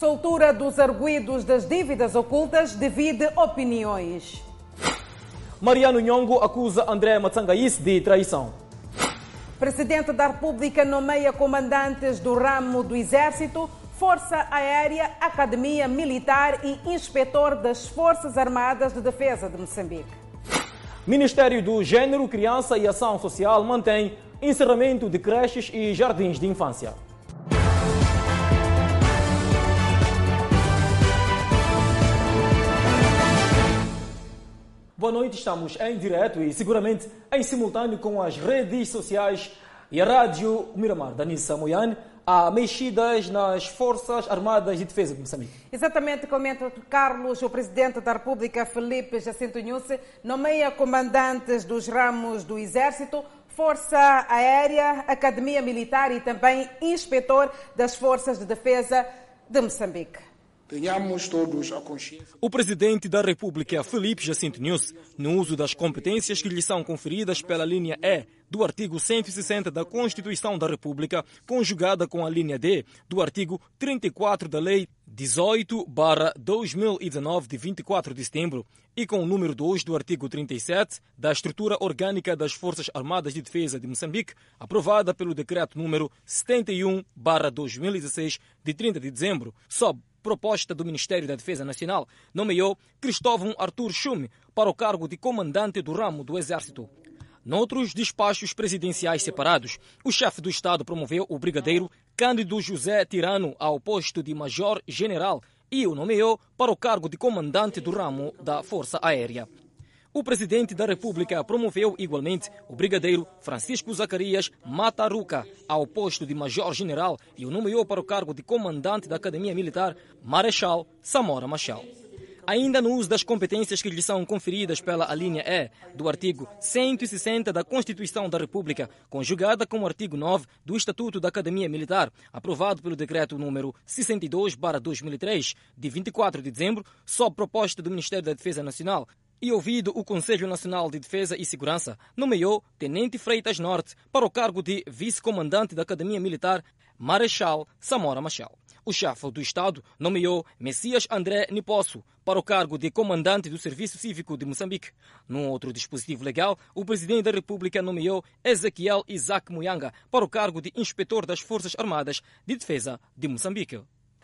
Soltura dos arguídos das dívidas ocultas divide opiniões. Mariano Nhongo acusa André Matsangais de traição. Presidente da República nomeia comandantes do ramo do Exército, Força Aérea, Academia Militar e inspetor das Forças Armadas de Defesa de Moçambique. Ministério do Gênero, Criança e Ação Social mantém encerramento de creches e jardins de infância. Boa noite, estamos em direto e seguramente em simultâneo com as redes sociais e a Rádio Miramar. Danissa Moyane, há mexidas nas Forças Armadas de Defesa de Moçambique. Exatamente, comenta Carlos, o Presidente da República, Felipe Jacinto Nhusse, nomeia comandantes dos ramos do Exército, Força Aérea, Academia Militar e também inspetor das Forças de Defesa de Moçambique. Tenhamos todos a consciência. O presidente da República, Felipe Jacinto Nunes, no uso das competências que lhe são conferidas pela linha E do artigo 160 da Constituição da República, conjugada com a linha D do artigo 34 da Lei 18-2019 de 24 de setembro e com o número 2 do artigo 37 da Estrutura Orgânica das Forças Armadas de Defesa de Moçambique, aprovada pelo decreto número 71-2016 de 30 de dezembro, sob proposta do Ministério da Defesa Nacional, nomeou Cristóvão Arthur Chume para o cargo de comandante do ramo do Exército. Noutros despachos presidenciais separados, o chefe do Estado promoveu o brigadeiro Cândido José Tirano ao posto de major-general e o nomeou para o cargo de comandante do ramo da Força Aérea. O presidente da República promoveu igualmente o brigadeiro Francisco Zacarias Mataruca ao posto de major-general e o nomeou para o cargo de comandante da Academia Militar Marechal Samora Machel. Ainda no uso das competências que lhe são conferidas pela linha E do artigo 160 da Constituição da República, conjugada com o artigo 9 do Estatuto da Academia Militar, aprovado pelo decreto número 62/2003 de 24 de dezembro, sob proposta do Ministério da Defesa Nacional, e ouvido o Conselho Nacional de Defesa e Segurança, nomeou Tenente Freitas Norte para o cargo de vice-comandante da Academia Militar Marechal Samora Machel. O chefe do Estado nomeou Messias André Niposso para o cargo de comandante do Serviço Cívico de Moçambique. Num outro dispositivo legal, o presidente da República nomeou Ezequiel Isaac Muyanga para o cargo de inspetor das Forças Armadas de Defesa de Moçambique.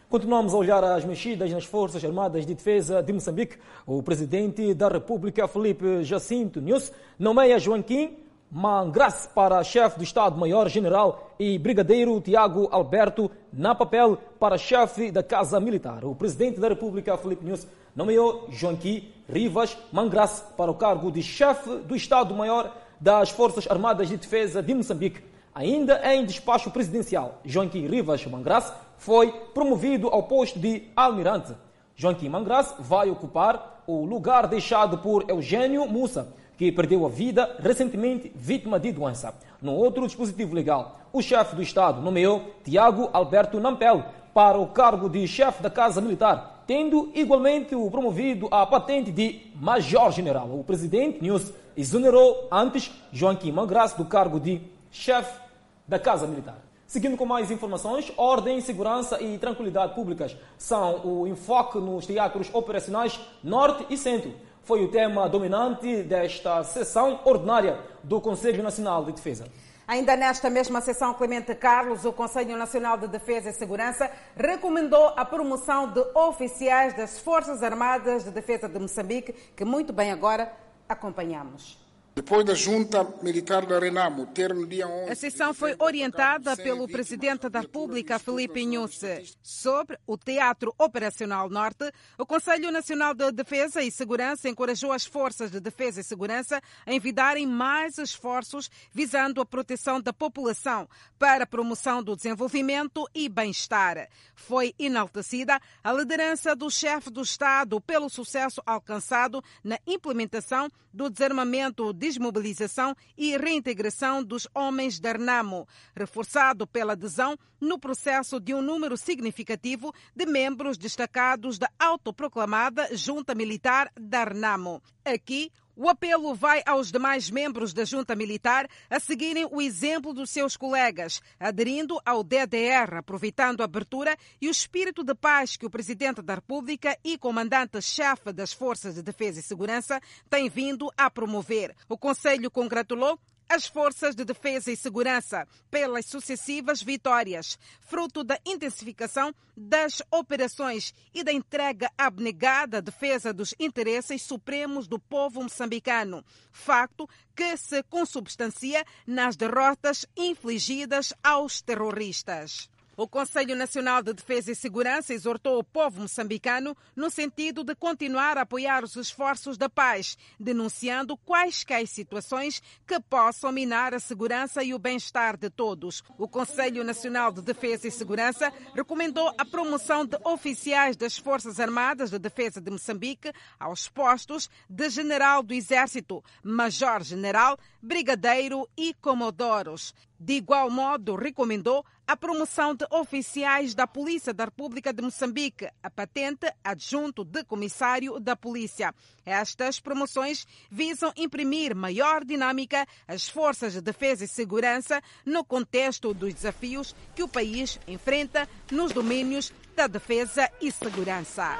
Continuamos a olhar as mexidas nas Forças Armadas de Defesa de Moçambique. O presidente da República, Felipe Jacinto Nunes, nomeia Joaquim Mangrace para chefe do Estado-Maior-General e brigadeiro Tiago Alberto na papel para chefe da Casa Militar. O presidente da República, Felipe Nunes, nomeou Joaquim Rivas Mangrace para o cargo de chefe do Estado-Maior das Forças Armadas de Defesa de Moçambique. Ainda em despacho presidencial, Joaquim Rivas Mangrace foi promovido ao posto de almirante. Joaquim Mangrace vai ocupar o lugar deixado por Eugênio Mussa, que perdeu a vida recentemente vítima de doença. No outro dispositivo legal, o chefe do Estado nomeou Tiago Alberto Nampel para o cargo de chefe da Casa Militar, tendo igualmente o promovido à patente de Major-General. O presidente News exonerou antes Joaquim Mangrace do cargo de chefe da Casa Militar. Seguindo com mais informações, ordem, segurança e tranquilidade públicas são o enfoque nos teatros operacionais Norte e Centro. Foi o tema dominante desta sessão ordinária do Conselho Nacional de Defesa. Ainda nesta mesma sessão, Clemente Carlos, o Conselho Nacional de Defesa e Segurança, recomendou a promoção de oficiais das Forças Armadas de Defesa de Moçambique, que muito bem agora acompanhamos. Depois da junta militar da Renamo ter no dia 11... A sessão foi orientada pelo Presidente da República, Felipe Inhusse. Sobre o Teatro Operacional Norte, o Conselho Nacional de Defesa e Segurança encorajou as forças de defesa e segurança a envidarem mais esforços visando a proteção da população para a promoção do desenvolvimento e bem-estar. Foi enaltecida a liderança do chefe do Estado pelo sucesso alcançado na implementação do desarmamento de desmobilização e reintegração dos homens da Arnamo, reforçado pela adesão no processo de um número significativo de membros destacados da autoproclamada Junta Militar da Arnamo. Aqui, O apelo vai aos demais membros da junta militar a seguirem o exemplo dos seus colegas, aderindo ao DDR, aproveitando a abertura e o espírito de paz que o presidente da República e comandante-chefe das Forças de Defesa e Segurança têm vindo a promover. O Conselho congratulou as forças de defesa e segurança pelas sucessivas vitórias, fruto da intensificação das operações e da entrega abnegada à defesa dos interesses supremos do povo moçambicano, facto que se consubstancia nas derrotas infligidas aos terroristas. O Conselho Nacional de Defesa e Segurança exortou o povo moçambicano no sentido de continuar a apoiar os esforços da paz, denunciando quaisquer situações que possam minar a segurança e o bem-estar de todos. O Conselho Nacional de Defesa e Segurança recomendou a promoção de oficiais das Forças Armadas de Defesa de Moçambique aos postos de General do Exército, Major-General, Brigadeiro e Comodoros. De igual modo, recomendou a promoção de oficiais da Polícia da República de Moçambique, a patente adjunto de comissário da Polícia. Estas promoções visam imprimir maior dinâmica às forças de defesa e segurança no contexto dos desafios que o país enfrenta nos domínios da defesa e segurança.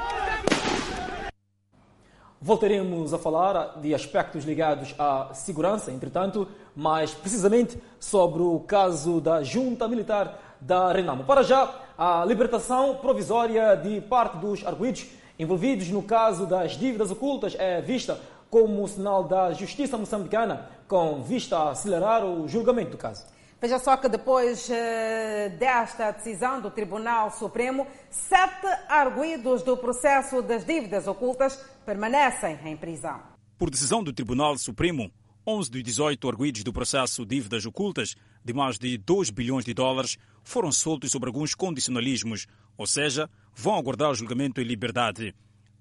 Voltaremos a falar de aspectos ligados à segurança, entretanto, mais precisamente sobre o caso da junta militar da Renamo. Para já, a libertação provisória de parte dos arguidos envolvidos no caso das dívidas ocultas é vista como sinal da justiça moçambicana, com vista a acelerar o julgamento do caso. Veja só que depois uh, desta decisão do Tribunal Supremo, sete arguídos do processo das dívidas ocultas permanecem em prisão. Por decisão do Tribunal Supremo, 11 dos 18 arguídos do processo dívidas ocultas de mais de 2 bilhões de dólares foram soltos sob alguns condicionalismos, ou seja, vão aguardar o julgamento em liberdade.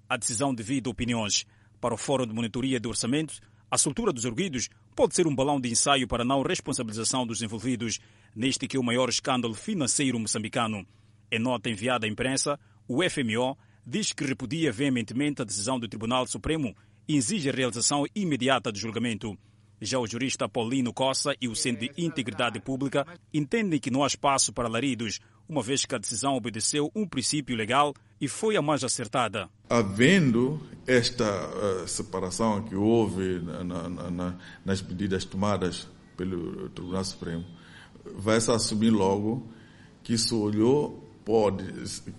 A decisão devido a opiniões. Para o Fórum de Monitoria do Orçamento, a soltura dos arguidos pode ser um balão de ensaio para a não responsabilização dos envolvidos neste que é o maior escândalo financeiro moçambicano. Em nota enviada à imprensa, o FMO diz que repudia veementemente a decisão do Tribunal Supremo e exige a realização imediata do julgamento. Já o jurista Paulino Costa e o Centro de Integridade Pública entendem que não há espaço para laridos, uma vez que a decisão obedeceu um princípio legal e foi a mais acertada. Havendo esta uh, separação que houve na, na, na, nas medidas tomadas pelo Tribunal Supremo, vai-se assumir logo que isso olhou, pode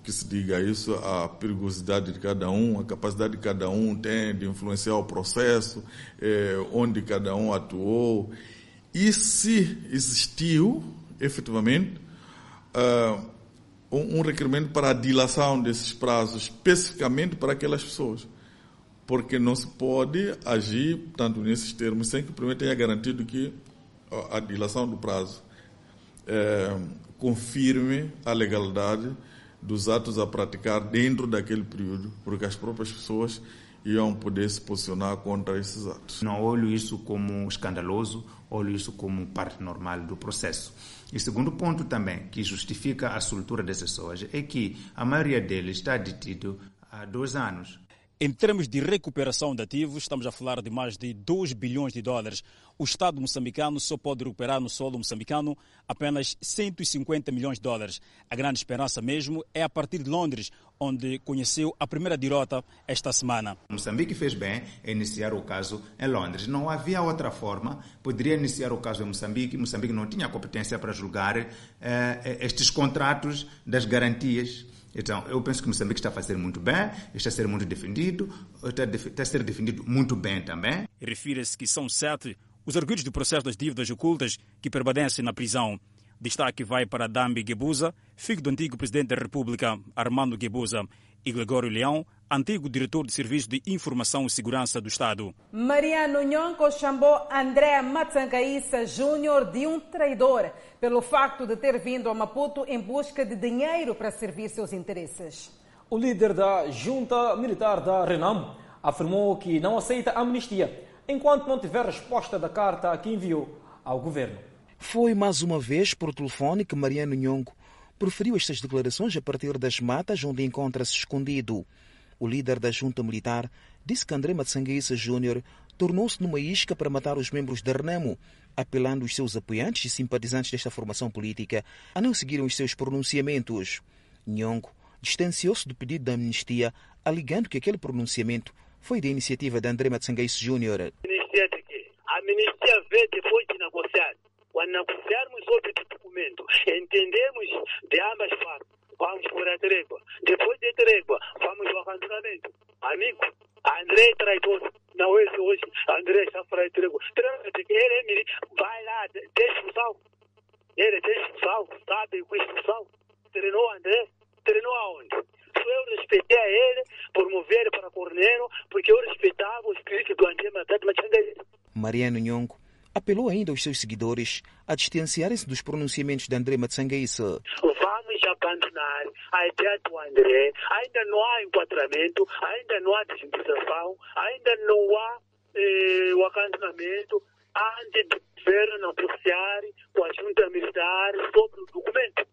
que se diga isso, a perigosidade de cada um, a capacidade de cada um tem de influenciar o processo, eh, onde cada um atuou, e se existiu, efetivamente, uh, um, requerimento para a dilação desses prazos, especificamente para aquelas pessoas. Porque não se pode agir, tanto nesses termos, sem que primeiro tenha garantido que a dilação do prazo é, confirme a legalidade dos atos a praticar dentro daquele período, porque as próprias pessoas iam poder se posicionar contra esses atos. Não olho isso como escandaloso, olho isso como parte normal do processo. E segundo ponto também, que justifica a soltura dessas pessoas, é que a maioria deles está detido há dois anos. Em termos de recuperação de ativos, estamos a falar de mais de 2 bilhões de dólares. O Estado moçambicano só pode recuperar no solo moçambicano apenas 150 milhões de dólares. A grande esperança mesmo é a partir de Londres, onde conheceu a primeira derrota esta semana. Moçambique fez bem em iniciar o caso em Londres. Não havia outra forma. Poderia iniciar o caso em Moçambique. Moçambique não tinha competência para julgar eh, estes contratos das garantias então, eu penso que Moçambique está a fazer muito bem, está a ser muito defendido, está está a ser defendido muito bem também. Refira-se que são sete os arguidos do processo das dívidas ocultas que permanecem na prisão. Destaque vai para Dambi Gebuza, filho do antigo presidente da República, Armando Gebuza, e Gregório Leão, antigo diretor de Serviço de Informação e Segurança do Estado. Mariano Nhonco chamou André Matsangaíça Júnior de um traidor pelo facto de ter vindo a Maputo em busca de dinheiro para servir seus interesses. O líder da junta militar da Renam afirmou que não aceita amnistia enquanto não tiver resposta da carta que enviou ao governo. Foi mais uma vez por telefone que Mariano Nhongo proferiu estas declarações a partir das matas onde encontra-se escondido. O líder da junta militar disse que André Matsanguissa Júnior tornou-se numa isca para matar os membros da Renamo, apelando os seus apoiantes e simpatizantes desta formação política a não seguirem os seus pronunciamentos. Nhongo distanciou-se do pedido da amnistia, alegando que aquele pronunciamento foi da iniciativa de André Matsangueice Júnior. A amnistia veio depois de negociar. Quando negociarmos sobre o documento, entendemos de ambas partes, vamos por a trégua. Depois de trégua, vamos ao acantonamento. Amigo, André traidor. Não é hoje. André está de trégua. Ele vai lá, deixa o sal. Ele deixa o sal, sabe com expulsão. Treinou André. Treinou aonde? Eu respeitei a ele por mover para Corneiro, porque eu respeitava o espírito do André Matata. Mariano Nhongo apelou ainda aos seus seguidores a distanciarem-se dos pronunciamentos de André Matsangaíça. Vamos abandonar a ideia do André. Ainda não há enquadramento, ainda não há desintegração, ainda não há eh, o acantonamento antes do governo negociar com a junta militar sobre o documento.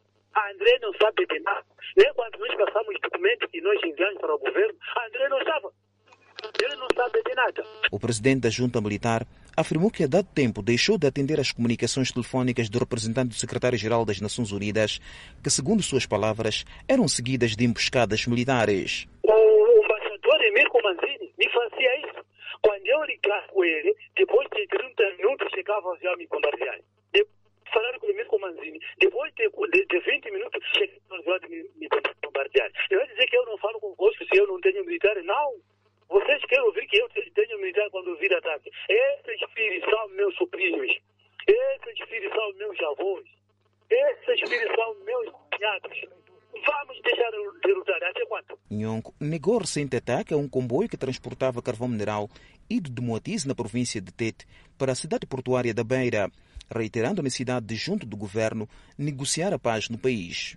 André não sabe de nada. Nem quando nós passamos documentos que nós enviamos para o governo, André não estava. Ele não sabe de nada. O presidente da junta militar afirmou que a dado tempo deixou de atender às comunicações telefónicas do representante do secretário-geral das Nações Unidas, que, segundo suas palavras, eram seguidas de emboscadas militares. O embaixador Emir Manzini me fazia isso. Quando eu ligava com ele, depois de 30 minutos chegava a me bombardear. Falaram com o Emir Manzini, depois de, de, de 20 minutos chegava a me, bombardear. Eu ia dizer que eu não falo convosco se eu não tenho militar? Não. Vocês querem ouvir que eu tenho militar quando ouvir ataque? Esses filhos são meus sobrinhos. Esses filhos são meus avós. Esses filhos são meus cunhados. Vamos deixar de lutar até quando? Nhongo negou recente ataque a um comboio que transportava carvão mineral ido de Moatize, na província de Tete, para a cidade portuária da Beira, reiterando a necessidade de, junto do governo, negociar a paz no país.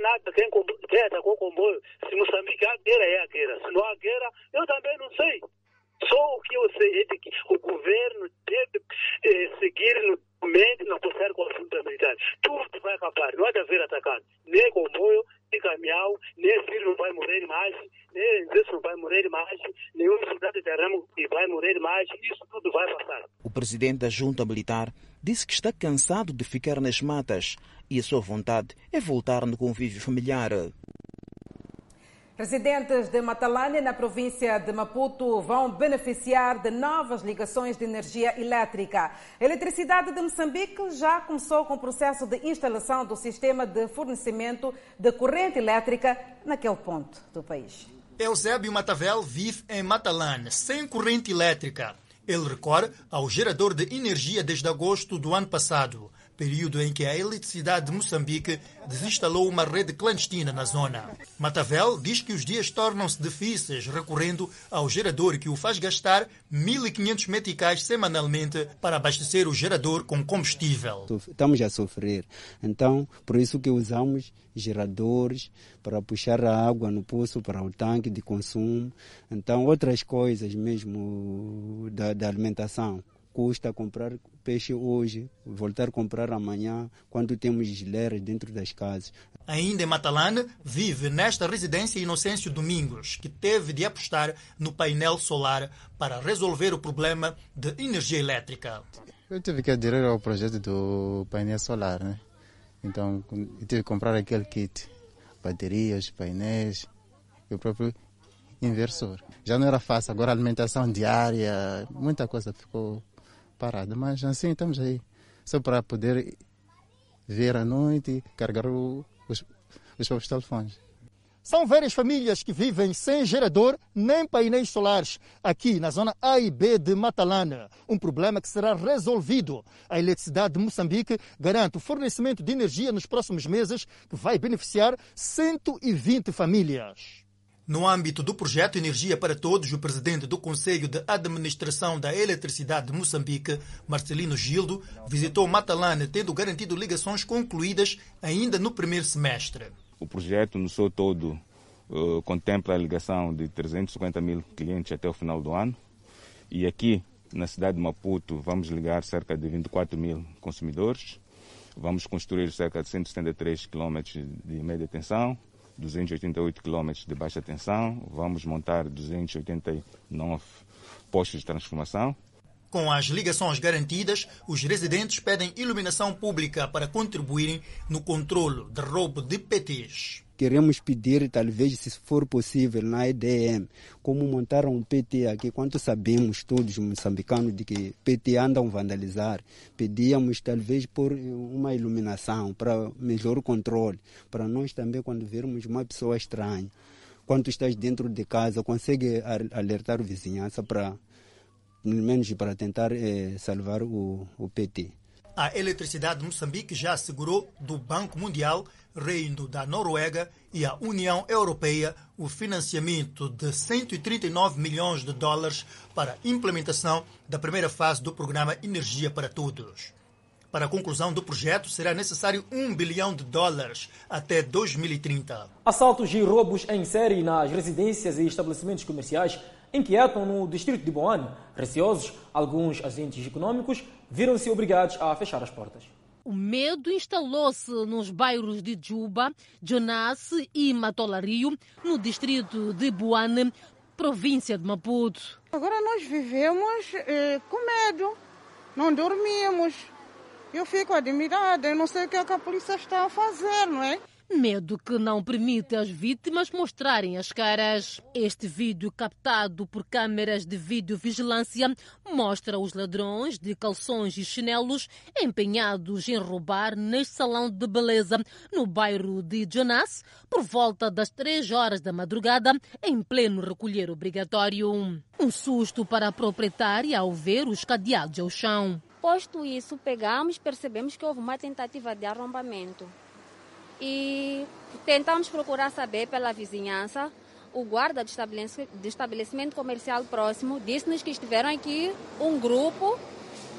Nada quem, quem atacou o comboio. Se Moçambique há guerra, é a guerra. Se não há guerra, eu também não sei. Só o que eu sei é que o governo deve eh, seguir no documento e negociar com a junta militar. Tudo vai acabar. Não há de haver atacado. Nem comboio, nem caminhão, nem filho não vai morrer mais, nem exército não vai morrer mais, nenhum de Ramo vai morrer mais. Isso tudo vai passar. O presidente da junta militar disse que está cansado de ficar nas matas e a sua vontade é voltar no convívio familiar. Residentes de Matalane, na província de Maputo, vão beneficiar de novas ligações de energia elétrica. A Eletricidade de Moçambique já começou com o processo de instalação do sistema de fornecimento de corrente elétrica naquele ponto do país. Eusébio Matavel vive em Matalane, sem corrente elétrica. Ele recorre ao gerador de energia desde agosto do ano passado período em que a eletricidade de Moçambique desinstalou uma rede clandestina na zona. Matavel diz que os dias tornam-se difíceis recorrendo ao gerador que o faz gastar 1.500 meticais semanalmente para abastecer o gerador com combustível. Estamos a sofrer. Então, por isso que usamos geradores para puxar a água no poço para o tanque de consumo. Então, outras coisas mesmo da, da alimentação custa comprar peixe hoje, voltar a comprar amanhã, quando temos geleiras dentro das casas. Ainda em Matalane, vive nesta residência Inocêncio Domingos, que teve de apostar no painel solar para resolver o problema de energia elétrica. Eu tive que aderir ao projeto do painel solar, né? Então, eu tive que comprar aquele kit, baterias, painéis, e o próprio inversor. Já não era fácil, agora alimentação diária, muita coisa ficou parada, mas assim estamos aí, só para poder ver à noite e carregar o, os, os próprios telefones. São várias famílias que vivem sem gerador nem painéis solares aqui na zona A e B de Matalana. Um problema que será resolvido. A eletricidade de Moçambique garante o fornecimento de energia nos próximos meses, que vai beneficiar 120 famílias. No âmbito do projeto Energia para Todos, o presidente do Conselho de Administração da Eletricidade de Moçambique, Marcelino Gildo, visitou Matalane, tendo garantido ligações concluídas ainda no primeiro semestre. O projeto no seu todo uh, contempla a ligação de 350 mil clientes até o final do ano. E aqui, na cidade de Maputo, vamos ligar cerca de 24 mil consumidores. Vamos construir cerca de 173 quilômetros de média tensão 288 km de baixa tensão, vamos montar 289 postos de transformação. Com as ligações garantidas, os residentes pedem iluminação pública para contribuírem no controle de roubo de PTs. Queremos pedir, talvez, se for possível, na EDM, como montar um PT aqui, quanto sabemos todos moçambicanos de que PT andam vandalizar, pedíamos talvez por uma iluminação para melhor controle, para nós também, quando vermos uma pessoa estranha, quando estás dentro de casa, consegue alertar a vizinhança para, pelo menos para tentar eh, salvar o, o PT. A eletricidade de Moçambique já assegurou do Banco Mundial Reino da Noruega e a União Europeia o financiamento de 139 milhões de dólares para a implementação da primeira fase do programa Energia para Todos. Para a conclusão do projeto, será necessário 1 bilhão de dólares até 2030. Assaltos e roubos em série nas residências e estabelecimentos comerciais inquietam no distrito de Boane. Receosos, alguns agentes econômicos viram-se obrigados a fechar as portas. O medo instalou-se nos bairros de Juba, Jonas e Matolario, no distrito de Buane, província de Maputo. Agora nós vivemos eh, com medo, não dormimos. Eu fico admirada, eu não sei o que, é que a polícia está a fazer, não é? Medo que não permite às vítimas mostrarem as caras. Este vídeo, captado por câmeras de videovigilância, mostra os ladrões de calções e chinelos empenhados em roubar neste salão de beleza no bairro de Jonas, por volta das três horas da madrugada, em pleno recolher obrigatório. Um susto para a proprietária ao ver os cadeados ao chão. Posto isso, pegamos percebemos que houve uma tentativa de arrombamento. E tentamos procurar saber pela vizinhança. O guarda de estabelecimento, estabelecimento comercial próximo disse-nos que estiveram aqui um grupo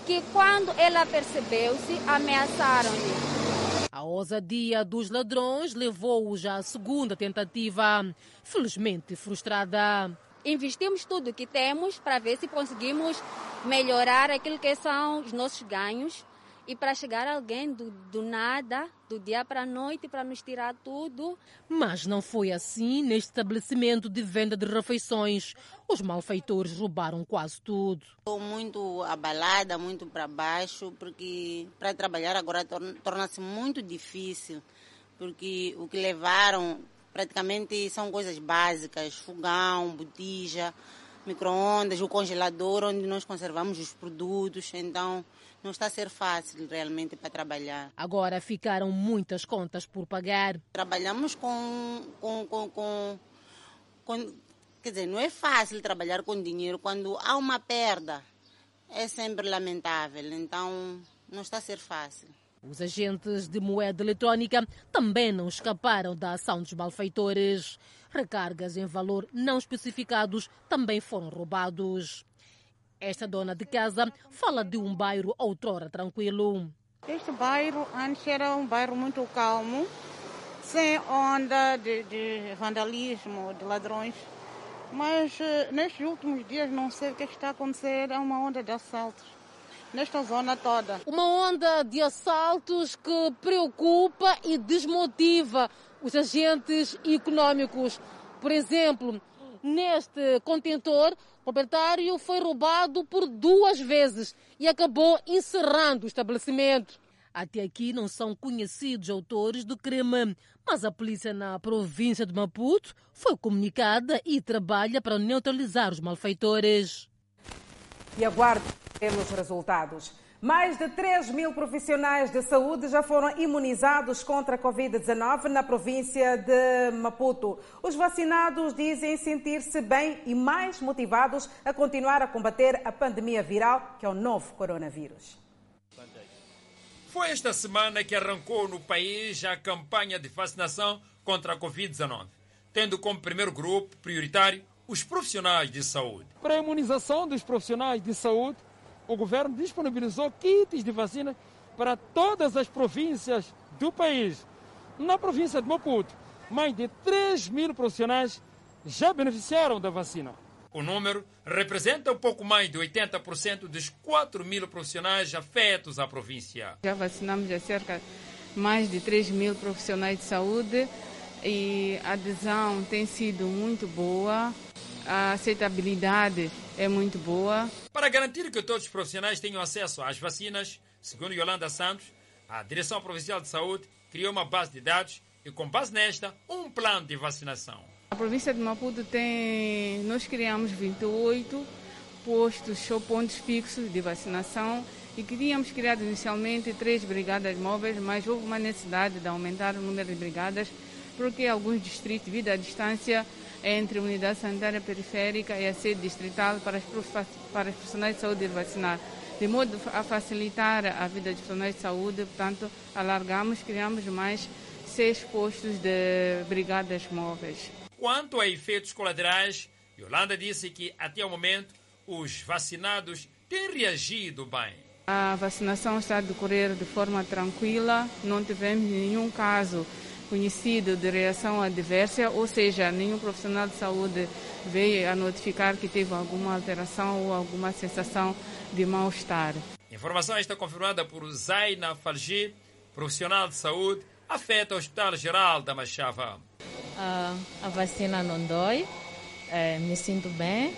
que, quando ela percebeu-se, ameaçaram-lhe. A ousadia dos ladrões levou-os à segunda tentativa, felizmente frustrada. Investimos tudo o que temos para ver se conseguimos melhorar aquilo que são os nossos ganhos e para chegar alguém do, do nada, do dia para a noite, para nos tirar tudo. Mas não foi assim neste estabelecimento de venda de refeições. Os malfeitores roubaram quase tudo. Estou muito abalada, muito para baixo, porque para trabalhar agora torna-se muito difícil, porque o que levaram praticamente são coisas básicas, fogão, botija, micro-ondas, o congelador onde nós conservamos os produtos, então não está a ser fácil realmente para trabalhar. Agora ficaram muitas contas por pagar. Trabalhamos com, com, com, com, com Quer dizer, não é fácil trabalhar com dinheiro quando há uma perda. É sempre lamentável, então não está a ser fácil. Os agentes de moeda eletrônica também não escaparam da ação dos malfeitores. Recargas em valor não especificados também foram roubados. Esta dona de casa fala de um bairro outrora tranquilo. Este bairro antes era um bairro muito calmo, sem onda de, de vandalismo, de ladrões. Mas uh, nestes últimos dias não sei o que está a acontecer, é uma onda de assaltos nesta zona toda. Uma onda de assaltos que preocupa e desmotiva os agentes econômicos. Por exemplo, neste contentor, proprietário foi roubado por duas vezes e acabou encerrando o estabelecimento. Até aqui não são conhecidos autores do crime, mas a polícia na província de Maputo foi comunicada e trabalha para neutralizar os malfeitores. E aguardemos resultados. Mais de 3 mil profissionais de saúde já foram imunizados contra a Covid-19 na província de Maputo. Os vacinados dizem sentir-se bem e mais motivados a continuar a combater a pandemia viral, que é o novo coronavírus. Foi esta semana que arrancou no país a campanha de vacinação contra a Covid-19, tendo como primeiro grupo prioritário os profissionais de saúde. Para a imunização dos profissionais de saúde, o governo disponibilizou kits de vacina para todas as províncias do país. Na província de Maputo, mais de 3 mil profissionais já beneficiaram da vacina. O número representa um pouco mais de 80% dos 4 mil profissionais afetos à província. Já vacinamos a cerca de mais de 3 mil profissionais de saúde e a adesão tem sido muito boa. a aceitabilidade é muito boa. Para garantir que todos os profissionais tenham acesso às vacinas, segundo Yolanda Santos, a Direção Provincial de Saúde criou uma base de dados e, com base nesta, um plano de vacinação. A província de Maputo tem, nós criamos 28 postos ou pontos fixos de vacinação e queríamos criar inicialmente três brigadas móveis, mas houve uma necessidade de aumentar o número de brigadas porque alguns distritos, devido à distância entre a unidade sanitária periférica e a sede distrital para, as, para os profissionais de saúde vacinar. De modo a facilitar a vida dos profissionais de saúde, portanto, alargamos, criamos mais seis postos de brigadas móveis. Quanto a efeitos colaterais, Yolanda disse que, até o momento, os vacinados têm reagido bem. A vacinação está a decorrer de forma tranquila, não tivemos nenhum caso conhecido de reação adversa, ou seja, nenhum profissional de saúde veio a notificar que teve alguma alteração ou alguma sensação de mal-estar. Informação esta confirmada por Zaina Falgi, profissional de saúde, afeta o Hospital Geral da Machava. Uh, a vacina não dói, uh, me sinto bem,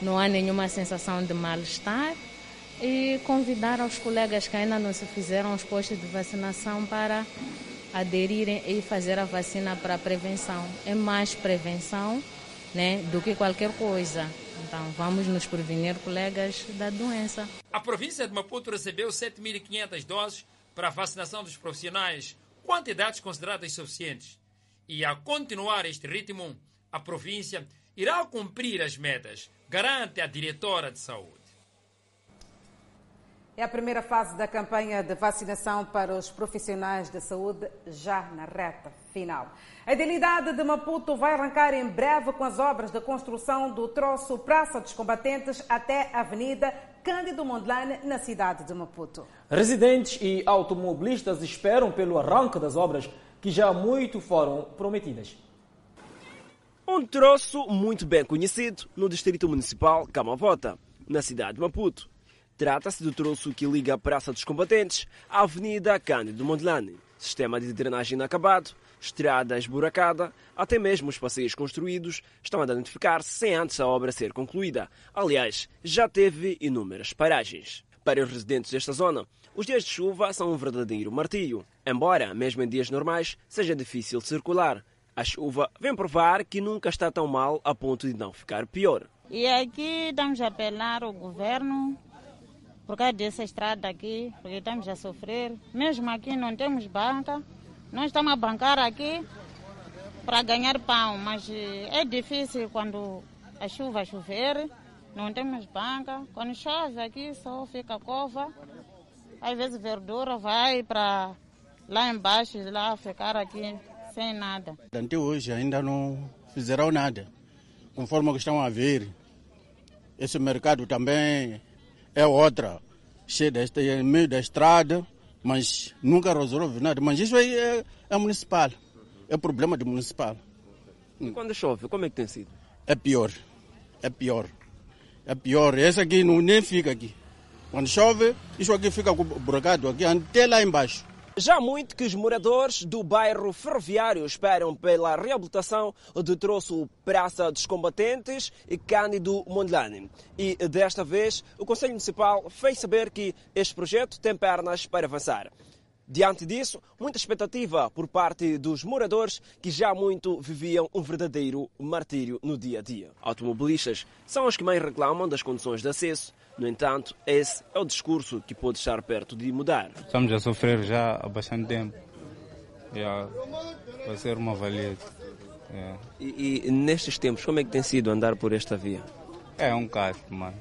não há nenhuma sensação de mal-estar e convidar aos colegas que ainda não se fizeram os postos de vacinação para aderirem e fazer a vacina para prevenção. É mais prevenção né, do que qualquer coisa. Então, vamos nos prevenir, colegas, da doença. A província de Maputo recebeu 7.500 doses para a vacinação dos profissionais, quantidades consideradas suficientes. E a continuar este ritmo, a província irá cumprir as metas, garante a diretora de saúde. É a primeira fase da campanha de vacinação para os profissionais de saúde já na reta final. A idealidade de Maputo vai arrancar em breve com as obras de construção do troço Praça dos Combatentes até a Avenida Cândido Mondlane, na cidade de Maputo. Residentes e automobilistas esperam pelo arranque das obras que já muito foram prometidas. Um troço muito bem conhecido no Distrito Municipal Camavota, na cidade de Maputo. Trata-se do troço que liga a Praça dos Combatentes à Avenida Cândido Mondlane. Sistema de drenagem inacabado, estrada esburacada, até mesmo os passeios construídos estão a danificar-se sem antes a obra ser concluída. Aliás, já teve inúmeras paragens. Para os residentes desta zona, os dias de chuva são um verdadeiro martírio. Embora, mesmo em dias normais, seja difícil circular. A chuva vem provar que nunca está tão mal a ponto de não ficar pior. E aqui estamos a apelar ao governo por causa dessa estrada aqui, porque estamos a sofrer. Mesmo aqui não temos banca, nós estamos a bancar aqui para ganhar pão, mas eh, é difícil quando a chuva chover, não temos banca. Quando chove aqui só fica cova, às vezes verdura vai para lá embaixo, lá ficar aqui sem nada. Até hoje ainda não fizeram nada. Conforme estão a ver, esse mercado também é outra, cheia desta, em meio da estrada, mas nunca resolve nada. Mas isso aí é, é municipal, é problema do municipal. E quando chove, como é que tem sido? É pior, é pior, é pior. Esse aqui não, nem fica aqui. Quando chove, isso aqui fica buracado aqui até lá embaixo. Já há muito que os moradores do bairro ferroviário esperam pela reabilitação do troço Praça dos Combatentes e Cândido Mondlane. E desta vez o Conselho Municipal fez saber que este projeto tem pernas para avançar. Diante disso, muita expectativa por parte dos moradores que já muito viviam um verdadeiro martírio no dia a dia. Automobilistas são os que mais reclamam das condições de acesso. No entanto, esse é o discurso que pode estar perto de mudar. Estamos a sofrer já há bastante tempo. Já vai ser uma valia. É. E, e, nestes tempos, como é que tem sido andar por esta via? É um caso, mano.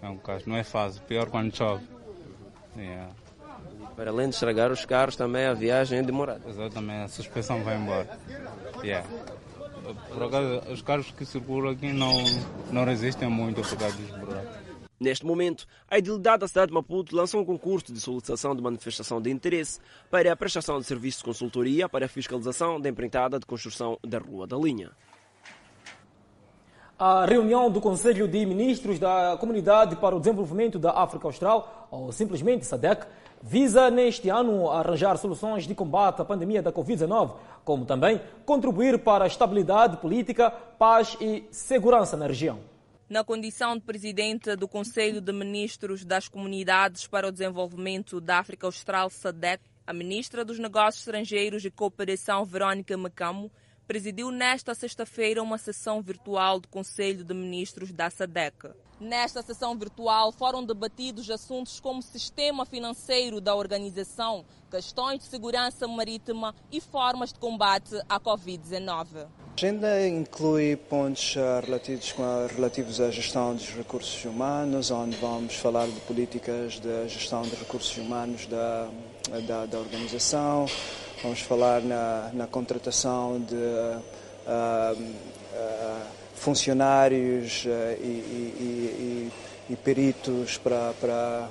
É um caso. Não é fácil. Pior quando chove. É. Para além de estragar os carros, também a viagem é demorada. Exatamente, a suspensão vai embora. Yeah. Por acaso, os carros que circulam aqui não, não resistem muito por causa dos buracos. Neste momento, a Idilidade da cidade de Maputo lançou um concurso de solicitação de manifestação de interesse para a prestação de serviços de consultoria para a fiscalização da empreitada de construção da Rua da Linha. A reunião do Conselho de Ministros da Comunidade para o Desenvolvimento da África Austral, ou simplesmente SADEC, visa neste ano arranjar soluções de combate à pandemia da Covid-19, como também contribuir para a estabilidade política, paz e segurança na região. Na condição de presidente do Conselho de Ministros das Comunidades para o Desenvolvimento da África Austral, SADC, a ministra dos Negócios Estrangeiros e Cooperação, Verônica Macamo, presidiu nesta sexta-feira uma sessão virtual do Conselho de Ministros da SADEC. Nesta sessão virtual foram debatidos assuntos como sistema financeiro da organização, questões de segurança marítima e formas de combate à Covid-19. A agenda inclui pontos relativos, relativos à gestão dos recursos humanos, onde vamos falar de políticas de gestão de recursos humanos da, da, da organização, vamos falar na, na contratação de uh, uh, funcionários uh, e, e, e, e, peritos para, para,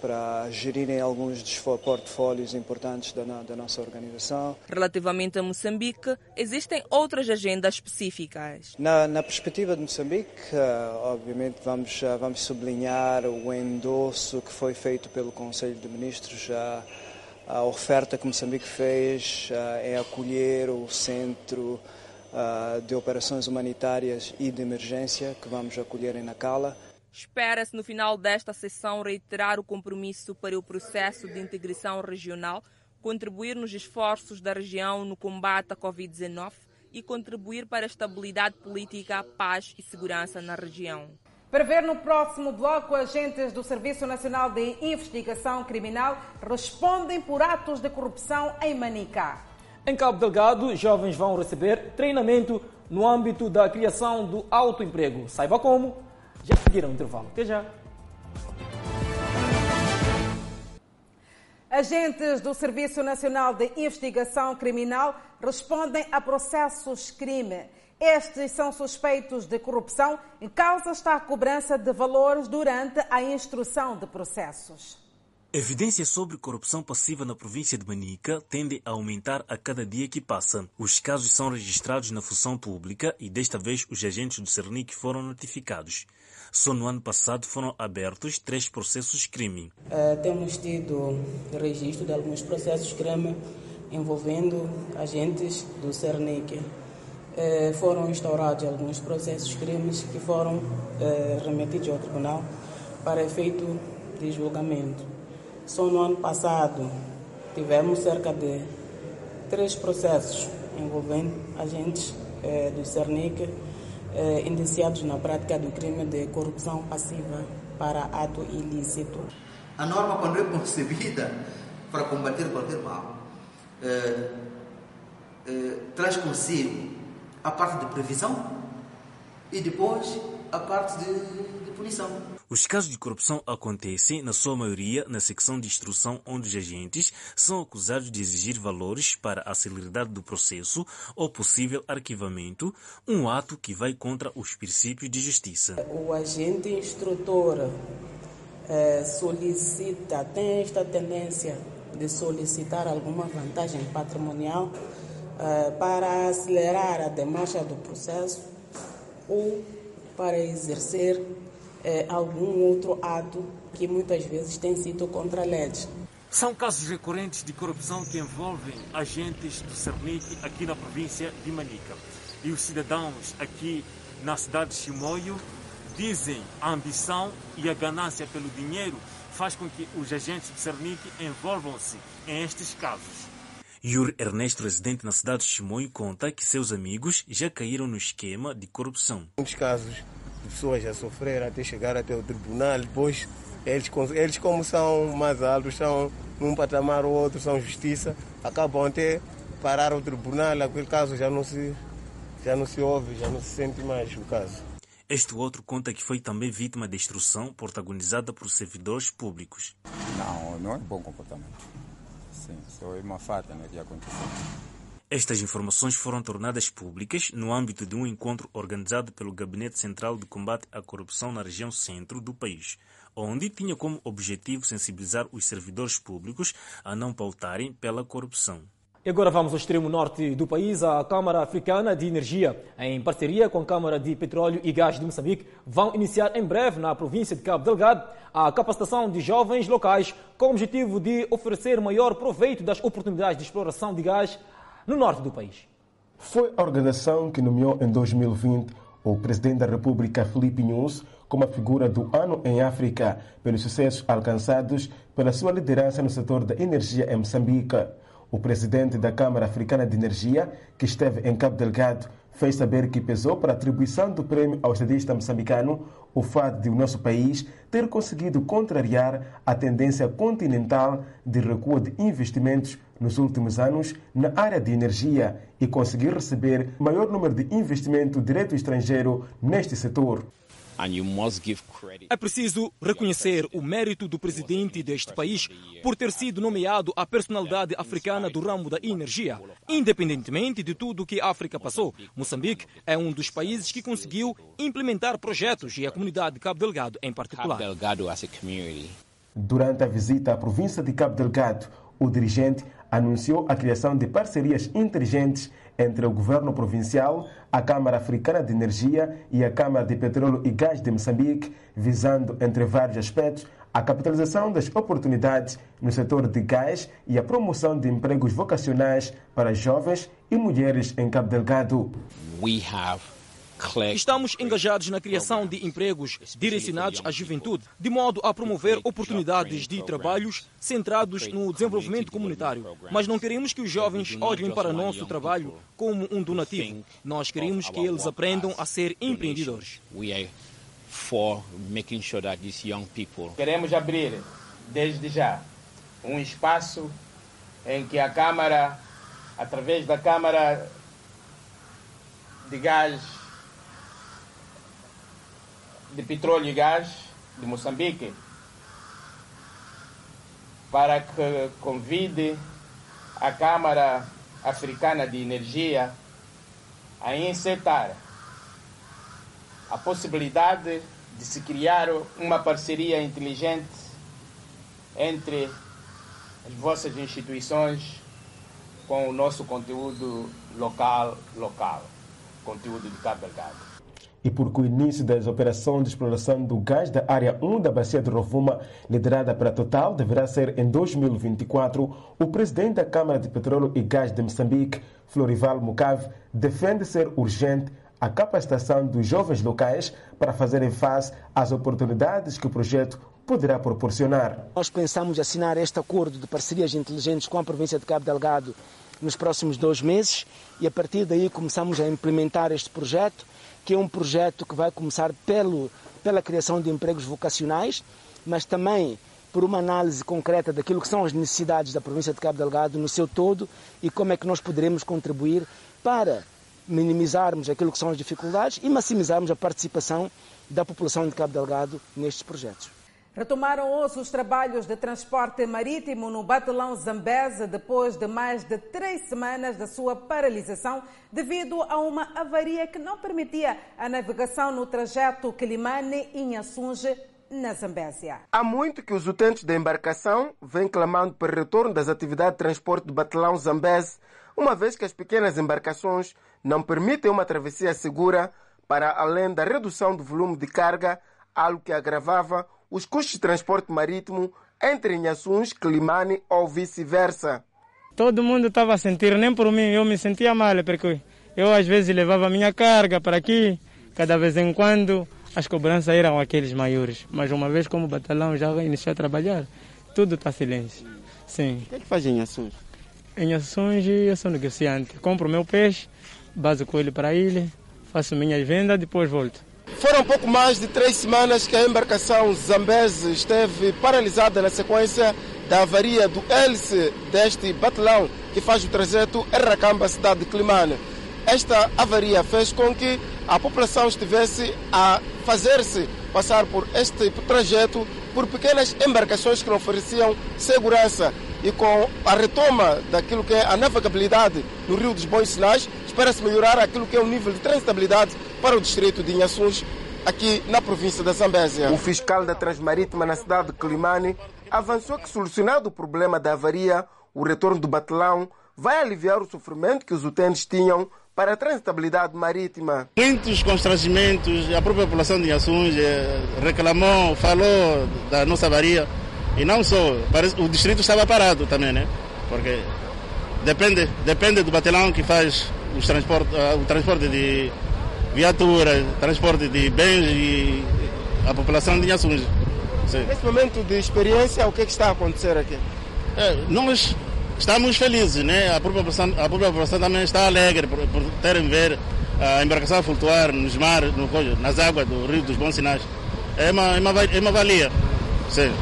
para gerirem alguns dos portfólios importantes da, da nossa organização. Relativamente a Moçambique, existem outras agendas específicas. Na, na perspectiva de Moçambique, obviamente vamos, vamos sublinhar o endosso que foi feito pelo Conselho de Ministros já a oferta que Moçambique fez é acolher o centro de operações humanitárias e de emergência que vamos acolher em Nacala. Espera-se no final desta sessão reiterar o compromisso para o processo de integração regional, contribuir nos esforços da região no combate à Covid-19 e contribuir para a estabilidade política, paz e segurança na região. Para ver no próximo bloco, agentes do Serviço Nacional de Investigação Criminal respondem por atos de corrupção em Manica. Em Cabo Delgado, jovens vão receber treinamento no âmbito da criação do autoemprego. Saiba como, já seguiram o intervalo. Até já. Agentes do Serviço Nacional de Investigação Criminal respondem a processos crime. Estes são suspeitos de corrupção em causa está a cobrança de valores durante a instrução de processos. Evidências sobre corrupção passiva na província de Manica tendem a aumentar a cada dia que passa. Os casos são registrados na função pública e desta vez os agentes do Cernic foram notificados. Só no ano passado foram abertos três processos crime. Uh, temos tido registro de alguns processos crime envolvendo agentes do Cernic. Uh, foram instaurados alguns processos crimes que foram uh, remetidos ao tribunal para efeito de julgamento. Só no ano passado tivemos cerca de três processos envolvendo agentes eh, do Cernic eh, indiciados na prática do crime de corrupção passiva para ato ilícito. A norma, quando é concebida para combater qualquer mal, eh, eh, traz consigo a parte de previsão e depois a parte de, de punição. Os casos de corrupção acontecem, na sua maioria, na secção de instrução, onde os agentes são acusados de exigir valores para a celeridade do processo ou possível arquivamento, um ato que vai contra os princípios de justiça. O agente instrutor eh, solicita, tem esta tendência de solicitar alguma vantagem patrimonial eh, para acelerar a demarcha do processo ou para exercer eh, algum outro ato que muitas vezes tem sido contra a lei. São casos recorrentes de corrupção que envolvem agentes do Cernic aqui na província de Manica. E os cidadãos aqui na cidade de Chimoio dizem a ambição e a ganância pelo dinheiro faz com que os agentes do Cernic envolvam-se em estes casos. Yuri Ernesto, residente na cidade de Chimoio, conta que seus amigos já caíram no esquema de corrupção. Muitos casos pessoas a sofrer até chegar até o tribunal. Depois, eles, eles como são mais altos, são num patamar ou outro, são justiça, acabam até parar o tribunal. Aquele caso já não se, já não se ouve, já não se sente mais o caso. Este outro conta que foi também vítima de extorsão protagonizada por servidores públicos. Não, não é bom comportamento. Sim, só é uma falta né, que aconteceu. Estas informações foram tornadas públicas no âmbito de um encontro organizado pelo Gabinete Central de Combate à Corrupção na região centro do país, onde tinha como objetivo sensibilizar os servidores públicos a não pautarem pela corrupção. E agora vamos ao extremo norte do país. A Câmara Africana de Energia, em parceria com a Câmara de Petróleo e Gás de Moçambique, vão iniciar em breve na província de Cabo Delgado a capacitação de jovens locais com o objetivo de oferecer maior proveito das oportunidades de exploração de gás no norte do país. Foi a organização que nomeou em 2020 o presidente da República, Felipe Nunes, como a figura do ano em África pelos sucessos alcançados pela sua liderança no setor da energia em Moçambique. O presidente da Câmara Africana de Energia, que esteve em Cabo Delgado, fez saber que pesou para a atribuição do prêmio ao estadista moçambicano o fato de o nosso país ter conseguido contrariar a tendência continental de recuo de investimentos nos últimos anos na área de energia e conseguir receber maior número de investimento direto estrangeiro neste setor. É preciso reconhecer o mérito do presidente deste país por ter sido nomeado a personalidade africana do ramo da energia. Independentemente de tudo que a África passou, Moçambique é um dos países que conseguiu implementar projetos e a comunidade de Cabo Delgado em particular. Durante a visita à província de Cabo Delgado, o dirigente anunciou a criação de parcerias inteligentes entre o governo provincial, a Câmara Africana de Energia e a Câmara de Petróleo e Gás de Moçambique, visando, entre vários aspectos, a capitalização das oportunidades no setor de gás e a promoção de empregos vocacionais para jovens e mulheres em Cabo Delgado. Estamos engajados na criação de empregos direcionados à juventude, de modo a promover oportunidades de trabalhos centrados no desenvolvimento comunitário. Mas não queremos que os jovens olhem para nosso trabalho como um donativo. Nós queremos que eles aprendam a ser empreendedores. Queremos abrir, desde já, um espaço em que a Câmara, através da Câmara de Gás de Petróleo e Gás de Moçambique, para que convide a Câmara Africana de Energia a incitar a possibilidade de se criar uma parceria inteligente entre as vossas instituições com o nosso conteúdo local, local, conteúdo de Cabo Delgado e porque o início das operações de exploração do gás da área 1 da bacia de Rovuma, liderada pela Total, deverá ser em 2024, o presidente da Câmara de Petróleo e Gás de Moçambique, Florival Mucave, defende ser urgente a capacitação dos jovens locais para fazerem face às oportunidades que o projeto poderá proporcionar. Nós pensamos assinar este acordo de parcerias inteligentes com a província de Cabo Delgado nos próximos dois meses e a partir daí começamos a implementar este projeto que é um projeto que vai começar pelo, pela criação de empregos vocacionais, mas também por uma análise concreta daquilo que são as necessidades da província de Cabo Delgado no seu todo e como é que nós poderemos contribuir para minimizarmos aquilo que são as dificuldades e maximizarmos a participação da população de Cabo Delgado nestes projetos. Retomaram hoje os trabalhos de transporte marítimo no Batelão Zambeze depois de mais de três semanas da sua paralisação devido a uma avaria que não permitia a navegação no trajeto Quilimane-Inhaçunge na Zambésia. Há muito que os utentes da embarcação vêm clamando pelo retorno das atividades de transporte do Batelão Zambeze, uma vez que as pequenas embarcações não permitem uma travessia segura para além da redução do volume de carga, algo que agravava os custos de transporte marítimo entre Inhaçuns, Climane ou vice-versa. Todo mundo estava a sentir, nem por mim, eu me sentia mal, porque eu às vezes levava a minha carga para aqui, cada vez em quando as cobranças eram aqueles maiores. Mas uma vez como o batalhão já vai iniciar a trabalhar, tudo está silêncio. Sim. O que é que faz em Inhaçuns? Em Inhaçuns eu sou negociante. Compro o meu peixe, baso com ele para a ilha, faço minhas vendas, depois volto. Foram pouco mais de três semanas que a embarcação Zambeze esteve paralisada na sequência da avaria do hélice deste batalhão que faz o trajeto Erracamba-Cidade de Climane. Esta avaria fez com que a população estivesse a fazer-se passar por este trajeto por pequenas embarcações que não ofereciam segurança. E com a retoma daquilo que é a navegabilidade no Rio dos Bons Sinais, espera-se melhorar aquilo que é o nível de transitabilidade para o distrito de Inhaçuns, aqui na província da Zambésia. O fiscal da Transmarítima na cidade de Climane avançou que, solucionado o problema da avaria, o retorno do batelão vai aliviar o sofrimento que os utentes tinham para a transitabilidade marítima. Muitos constrangimentos, a própria população de Assunge reclamou, falou da nossa avaria. E não só, parece, o distrito estava parado também, né? Porque depende, depende do batalhão que faz os transporte, o transporte de viaturas, transporte de bens e a população de Assunge. Nesse momento de experiência, o que, é que está a acontecer aqui? É, nós estamos felizes, né? A própria população, a própria população também está alegre por, por terem ver a embarcação flutuar nos mares, no, nas águas do Rio dos Bons Sinais. É uma, é uma, é uma valia. Sim.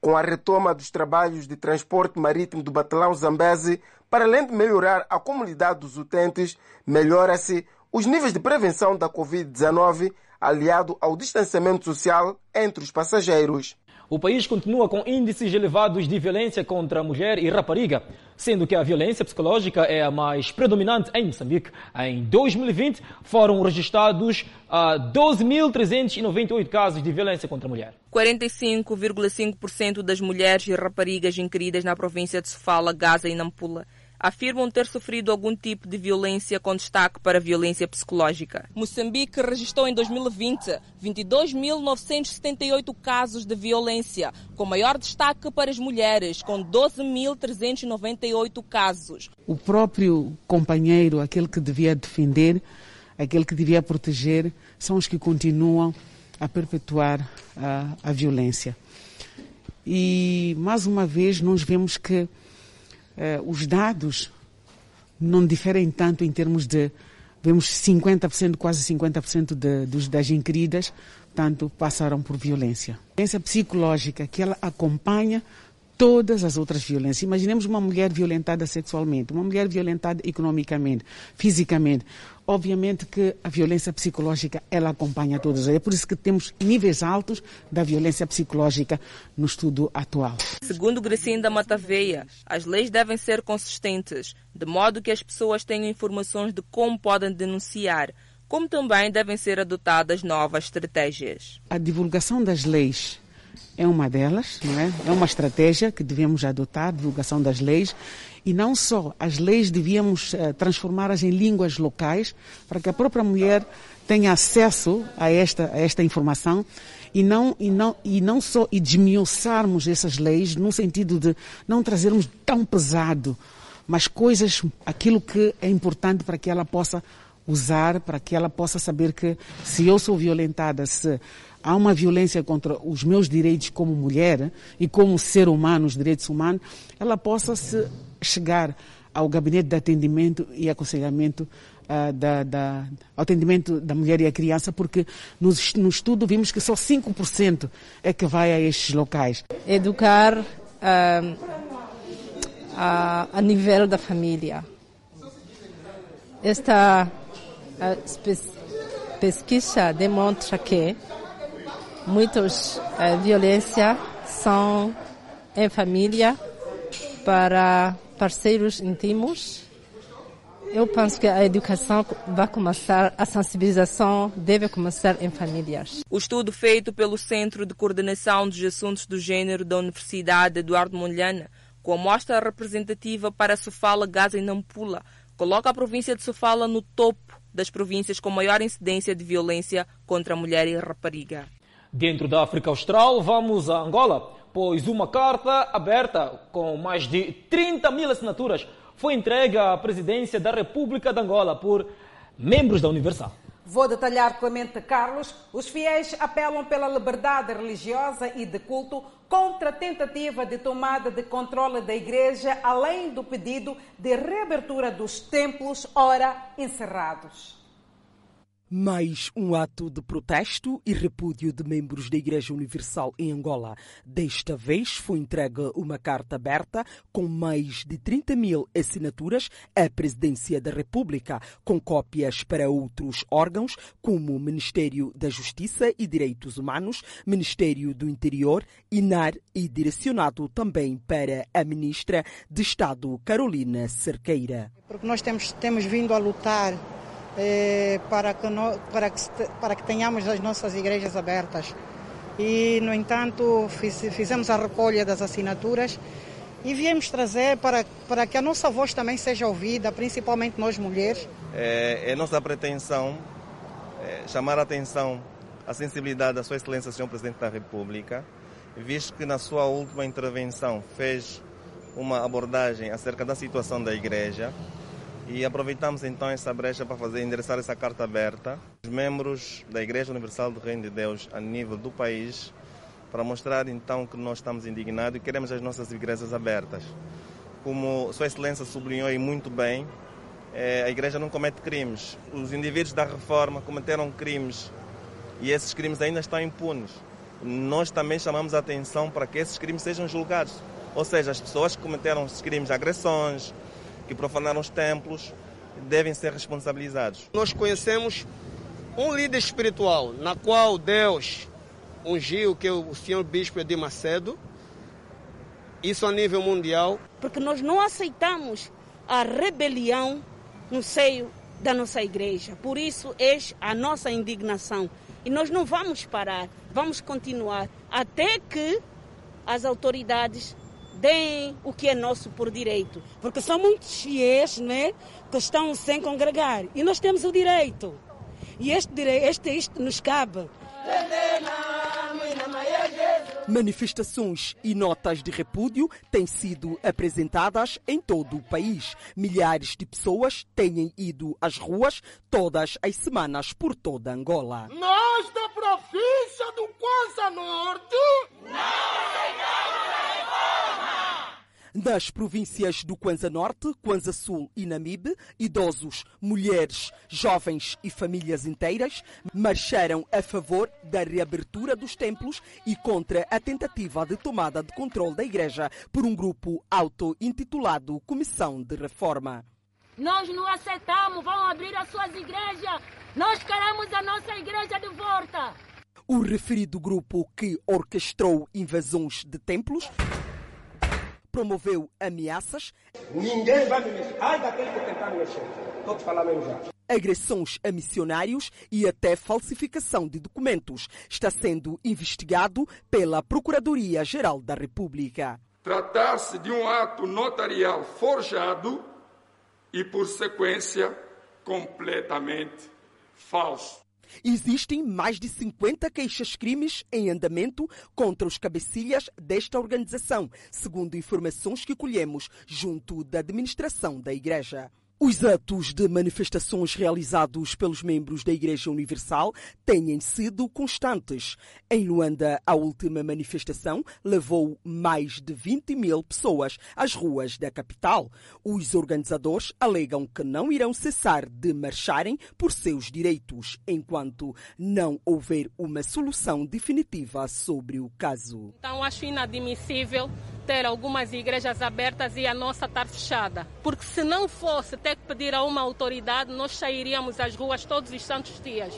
Com a retoma dos trabalhos de transporte marítimo do Batalhão Zambeze, para além de melhorar a comunidade dos utentes, melhora-se os níveis de prevenção da Covid-19, aliado ao distanciamento social entre os passageiros. O país continua com índices elevados de violência contra a mulher e rapariga, sendo que a violência psicológica é a mais predominante em Moçambique. Em 2020, foram registrados 12.398 casos de violência contra a mulher. 45,5% das mulheres e raparigas inquiridas na província de Sofala, Gaza e Nampula afirmam ter sofrido algum tipo de violência com destaque para violência psicológica. Moçambique registrou em 2020 22.978 casos de violência, com maior destaque para as mulheres, com 12.398 casos. O próprio companheiro, aquele que devia defender, aquele que devia proteger, são os que continuam a perpetuar a, a violência. E, mais uma vez, nós vemos que eh, os dados não diferem tanto em termos de vemos 50%, quase 50% de, dos, das inquiridas, tanto passaram por violência. Violência psicológica que ela acompanha todas as outras violências. Imaginemos uma mulher violentada sexualmente, uma mulher violentada economicamente, fisicamente. Obviamente que a violência psicológica ela acompanha todas. É por isso que temos níveis altos da violência psicológica no estudo atual. Segundo Gracinda Mataveia, as leis devem ser consistentes, de modo que as pessoas tenham informações de como podem denunciar, como também devem ser adotadas novas estratégias. A divulgação das leis é uma delas, não é? É uma estratégia que devemos adotar, divulgação das leis. E não só, as leis devíamos uh, transformá-las em línguas locais para que a própria mulher tenha acesso a esta, a esta informação e não, e, não, e não só e desmiuçarmos essas leis no sentido de não trazermos tão pesado, mas coisas, aquilo que é importante para que ela possa usar, para que ela possa saber que se eu sou violentada, se há uma violência contra os meus direitos como mulher e como ser humano, os direitos humanos, ela possa se chegar ao gabinete de atendimento e aconselhamento uh, da, da, atendimento da mulher e a criança, porque no, no estudo vimos que só 5% é que vai a estes locais. Educar uh, a, a nível da família. Esta pesquisa demonstra que muitas uh, violências são em família para parceiros íntimos. Eu penso que a educação vai começar, a sensibilização deve começar em famílias. O estudo feito pelo Centro de Coordenação dos Assuntos do Gênero da Universidade Eduardo Mondlane, com a mostra representativa para Sofala, Gaza e Nampula, coloca a província de Sofala no topo das províncias com maior incidência de violência contra a mulher e a rapariga. Dentro da África Austral, vamos a Angola, pois uma carta aberta com mais de 30 mil assinaturas foi entregue à presidência da República de Angola por membros da Universal. Vou detalhar Clemente Carlos. Os fiéis apelam pela liberdade religiosa e de culto contra a tentativa de tomada de controle da igreja, além do pedido de reabertura dos templos ora encerrados. Mais um ato de protesto e repúdio de membros da Igreja Universal em Angola. Desta vez foi entregue uma carta aberta com mais de 30 mil assinaturas à Presidência da República, com cópias para outros órgãos, como o Ministério da Justiça e Direitos Humanos, Ministério do Interior, INAR e direcionado também para a Ministra de Estado, Carolina Cerqueira. Porque nós temos, temos vindo a lutar eh, para, que no, para, que, para que tenhamos as nossas igrejas abertas. E, no entanto, fiz, fizemos a recolha das assinaturas e viemos trazer para, para que a nossa voz também seja ouvida, principalmente nós mulheres. É, é nossa pretensão é, chamar a atenção, a sensibilidade da Sua Excelência, Senhor Presidente da República, visto que na sua última intervenção fez uma abordagem acerca da situação da igreja e aproveitamos então essa brecha para fazer endereçar essa carta aberta. Os membros da Igreja Universal do Reino de Deus a nível do país para mostrar então que nós estamos indignados e queremos as nossas igrejas abertas. Como Sua Excelência sublinhou aí muito bem, é, a igreja não comete crimes. Os indivíduos da reforma cometeram crimes e esses crimes ainda estão impunes. Nós também chamamos a atenção para que esses crimes sejam julgados. Ou seja, as pessoas que cometeram esses crimes, agressões, que profanaram os templos, devem ser responsabilizados. Nós conhecemos um líder espiritual na qual Deus ungiu, que é o senhor bispo de Macedo, isso a nível mundial. Porque nós não aceitamos a rebelião no seio da nossa igreja. Por isso é a nossa indignação. E nós não vamos parar, vamos continuar até que as autoridades deem o que é nosso por direito. Porque são muitos fiéis né, que estão sem congregar. E nós temos o direito. E este direito, este, isto nos cabe. Manifestações e notas de repúdio têm sido apresentadas em todo o país. Milhares de pessoas têm ido às ruas todas as semanas por toda Angola. Nós da província do Kwanza Norte não aceitamos nas províncias do Kwanza Norte, Kwanza Sul e Namibe, idosos, mulheres, jovens e famílias inteiras marcharam a favor da reabertura dos templos e contra a tentativa de tomada de controle da igreja por um grupo auto-intitulado Comissão de Reforma. Nós não aceitamos, vão abrir as suas igrejas. Nós queremos a nossa igreja de volta. O referido grupo que orquestrou invasões de templos promoveu ameaças. Ninguém vai me mexer. Ai daquele que tentar me mexer. Estou te falando mesmo já. Agressões a missionários e até falsificação de documentos está sendo investigado pela Procuradoria-Geral da República. Tratar-se de um ato notarial forjado e, por sequência, completamente falso. Existem mais de 50 queixas-crimes em andamento contra os cabecilhas desta organização, segundo informações que colhemos junto da administração da Igreja. Os atos de manifestações realizados pelos membros da Igreja Universal têm sido constantes. Em Luanda, a última manifestação levou mais de 20 mil pessoas às ruas da capital. Os organizadores alegam que não irão cessar de marcharem por seus direitos enquanto não houver uma solução definitiva sobre o caso. Então, acho inadmissível ter algumas igrejas abertas e a nossa estar fechada. Porque se não fosse ter que pedir a uma autoridade, nós sairíamos às ruas todos os santos dias.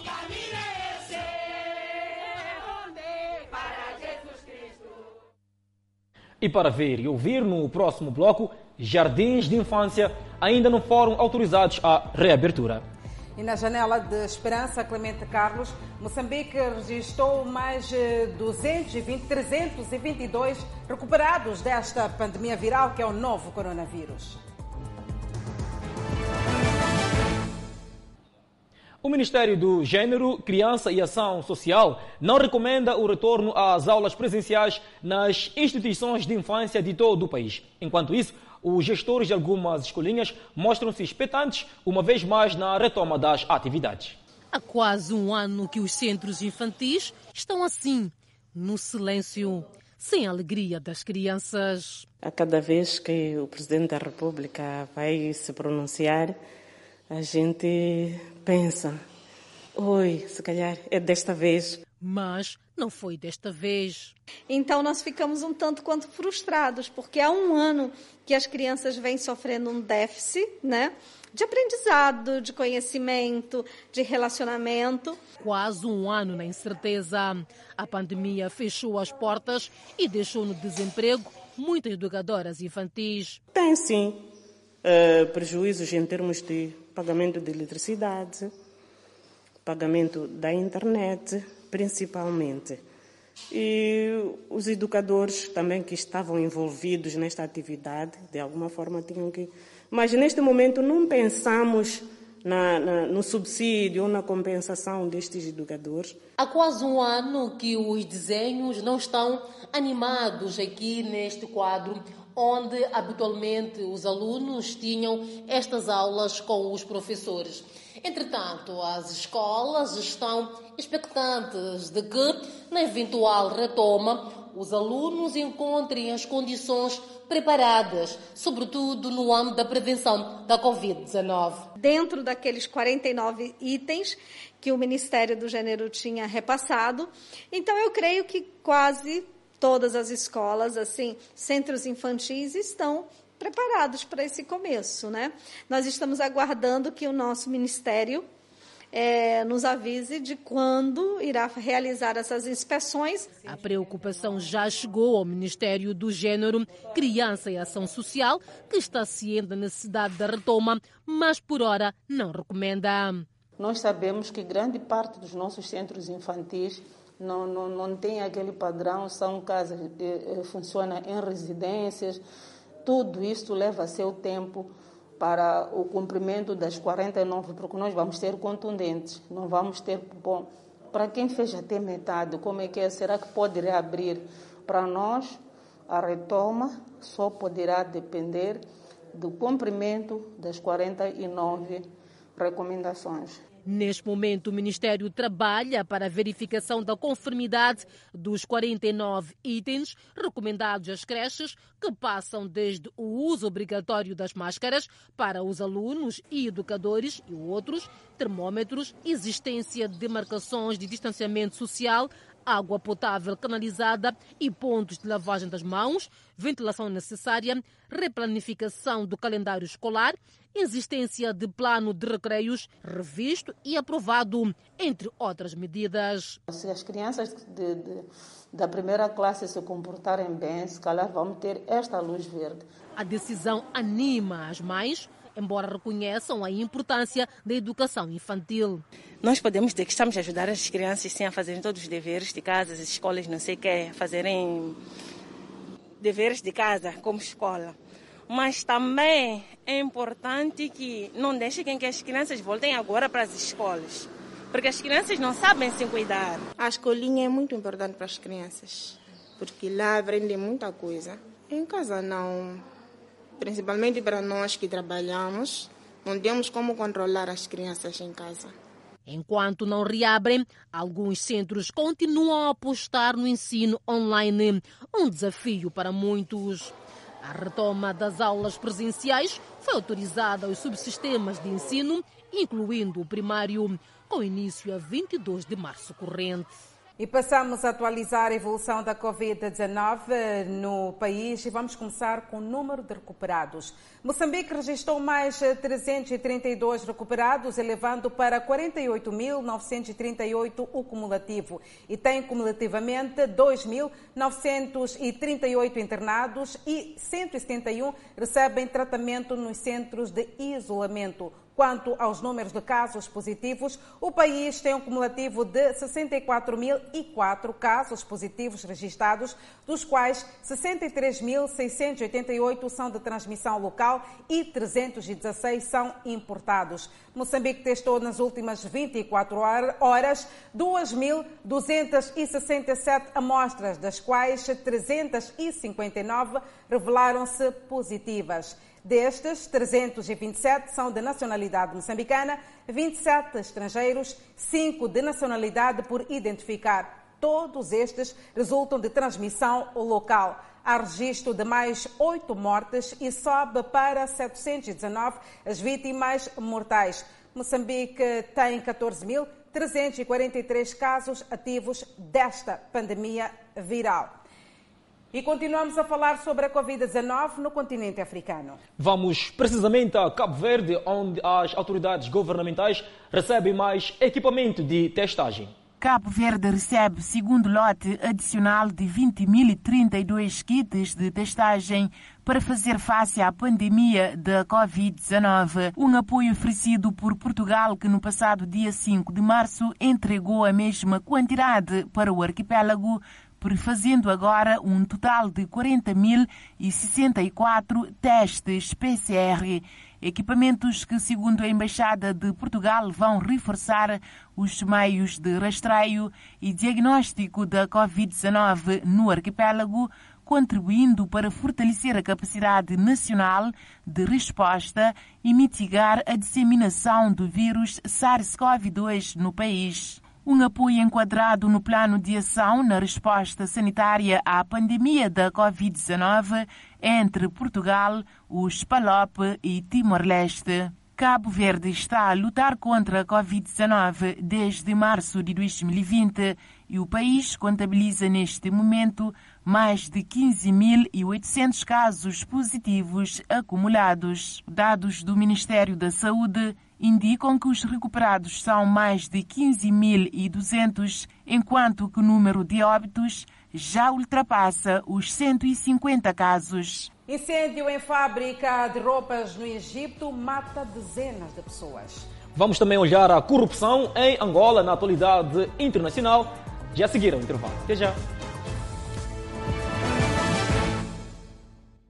E para ver e ouvir no próximo bloco, jardins de infância ainda não foram autorizados à reabertura. E na janela de esperança, Clemente Carlos, Moçambique registrou mais 220, 322 recuperados desta pandemia viral que é o novo coronavírus. O Ministério do Gênero, Criança e Ação Social não recomenda o retorno às aulas presenciais nas instituições de infância de todo o país. Enquanto isso, os gestores de algumas escolinhas mostram-se expectantes, uma vez mais, na retoma das atividades. Há quase um ano que os centros infantis estão assim, no silêncio, sem a alegria das crianças. A cada vez que o Presidente da República vai se pronunciar, a gente pensa, oi, se calhar é desta vez. Mas não foi desta vez. Então nós ficamos um tanto quanto frustrados, porque há um ano que as crianças vêm sofrendo um déficit, né? De aprendizado, de conhecimento, de relacionamento. Quase um ano na incerteza. A pandemia fechou as portas e deixou no desemprego muitas educadoras infantis. Tem sim uh, prejuízos em termos de pagamento de eletricidade, pagamento da internet, principalmente. E os educadores também que estavam envolvidos nesta atividade, de alguma forma tinham que. Mas neste momento não pensamos na, na, no subsídio ou na compensação destes educadores. Há quase um ano que os desenhos não estão animados aqui neste quadro, onde habitualmente os alunos tinham estas aulas com os professores. Entretanto, as escolas estão expectantes de que, na eventual retoma, os alunos encontrem as condições preparadas, sobretudo no âmbito da prevenção da Covid-19. Dentro daqueles 49 itens que o Ministério do Gênero tinha repassado, então eu creio que quase todas as escolas, assim, centros infantis estão preparados para esse começo, né? Nós estamos aguardando que o nosso ministério é, nos avise de quando irá realizar essas inspeções. A preocupação já chegou ao Ministério do Gênero, Criança e Ação Social, que está ciente da necessidade da retoma, mas por hora não recomenda. Nós sabemos que grande parte dos nossos centros infantis não, não, não tem aquele padrão, são casas, eh, eh funciona em residências, tudo isso leva seu tempo para o cumprimento das 49, porque nós vamos ser contundentes, não vamos ter bom. Para quem fez até metade, como é que é? Será que poderá abrir? Para nós, a retoma só poderá depender do cumprimento das 49 recomendações. Neste momento, o Ministério trabalha para a verificação da conformidade dos 49 itens recomendados às creches, que passam desde o uso obrigatório das máscaras para os alunos e educadores e outros, termômetros, existência de marcações de distanciamento social, água potável canalizada e pontos de lavagem das mãos, ventilação necessária, replanificação do calendário escolar, existência de plano de recreios revisto e aprovado, entre outras medidas. Se as crianças de, de, da primeira classe se comportarem bem, se calhar vamos ter esta luz verde. A decisão anima as mães embora reconheçam a importância da educação infantil. Nós podemos dizer que estamos a ajudar as crianças sim, a fazerem todos os deveres de casa, as escolas não sei o que, fazerem deveres de casa como escola. Mas também é importante que não deixem que as crianças voltem agora para as escolas, porque as crianças não sabem se cuidar. A escolinha é muito importante para as crianças, porque lá aprendem muita coisa. Em casa não principalmente para nós que trabalhamos, não temos como controlar as crianças em casa. Enquanto não reabrem, alguns centros continuam a apostar no ensino online, um desafio para muitos. A retoma das aulas presenciais foi autorizada aos subsistemas de ensino, incluindo o primário, com início a 22 de março corrente. E passamos a atualizar a evolução da Covid-19 no país e vamos começar com o número de recuperados. Moçambique registrou mais 332 recuperados, elevando para 48.938 o cumulativo e tem cumulativamente 2.938 internados e 171 recebem tratamento nos centros de isolamento. Quanto aos números de casos positivos, o país tem um cumulativo de 64.004 casos positivos registrados, dos quais 63.688 são de transmissão local e 316 são importados. Moçambique testou nas últimas 24 horas 2.267 amostras, das quais 359 revelaram-se positivas. Destes, 327 são de nacionalidade moçambicana, 27 estrangeiros, 5 de nacionalidade por identificar. Todos estes resultam de transmissão local. Há registro de mais oito mortes e sobe para 719 as vítimas mortais. Moçambique tem 14.343 casos ativos desta pandemia viral. E continuamos a falar sobre a Covid-19 no continente africano. Vamos precisamente a Cabo Verde, onde as autoridades governamentais recebem mais equipamento de testagem. Cabo Verde recebe segundo lote adicional de 20.032 kits de testagem para fazer face à pandemia da Covid-19. Um apoio oferecido por Portugal, que no passado dia 5 de março entregou a mesma quantidade para o arquipélago prefazendo agora um total de 40.064 testes PCR. Equipamentos que, segundo a Embaixada de Portugal, vão reforçar os meios de rastreio e diagnóstico da Covid-19 no arquipélago, contribuindo para fortalecer a capacidade nacional de resposta e mitigar a disseminação do vírus SARS-CoV-2 no país um apoio enquadrado no plano de ação na resposta sanitária à pandemia da Covid-19 entre Portugal, os PALOP e Timor-Leste. Cabo Verde está a lutar contra a Covid-19 desde março de 2020 e o país contabiliza neste momento mais de 15.800 casos positivos acumulados. Dados do Ministério da Saúde indicam que os recuperados são mais de 15.200, enquanto que o número de óbitos já ultrapassa os 150 casos. Incêndio em fábrica de roupas no Egito mata dezenas de pessoas. Vamos também olhar a corrupção em Angola na atualidade internacional. Já a seguir ao intervalo. Até já.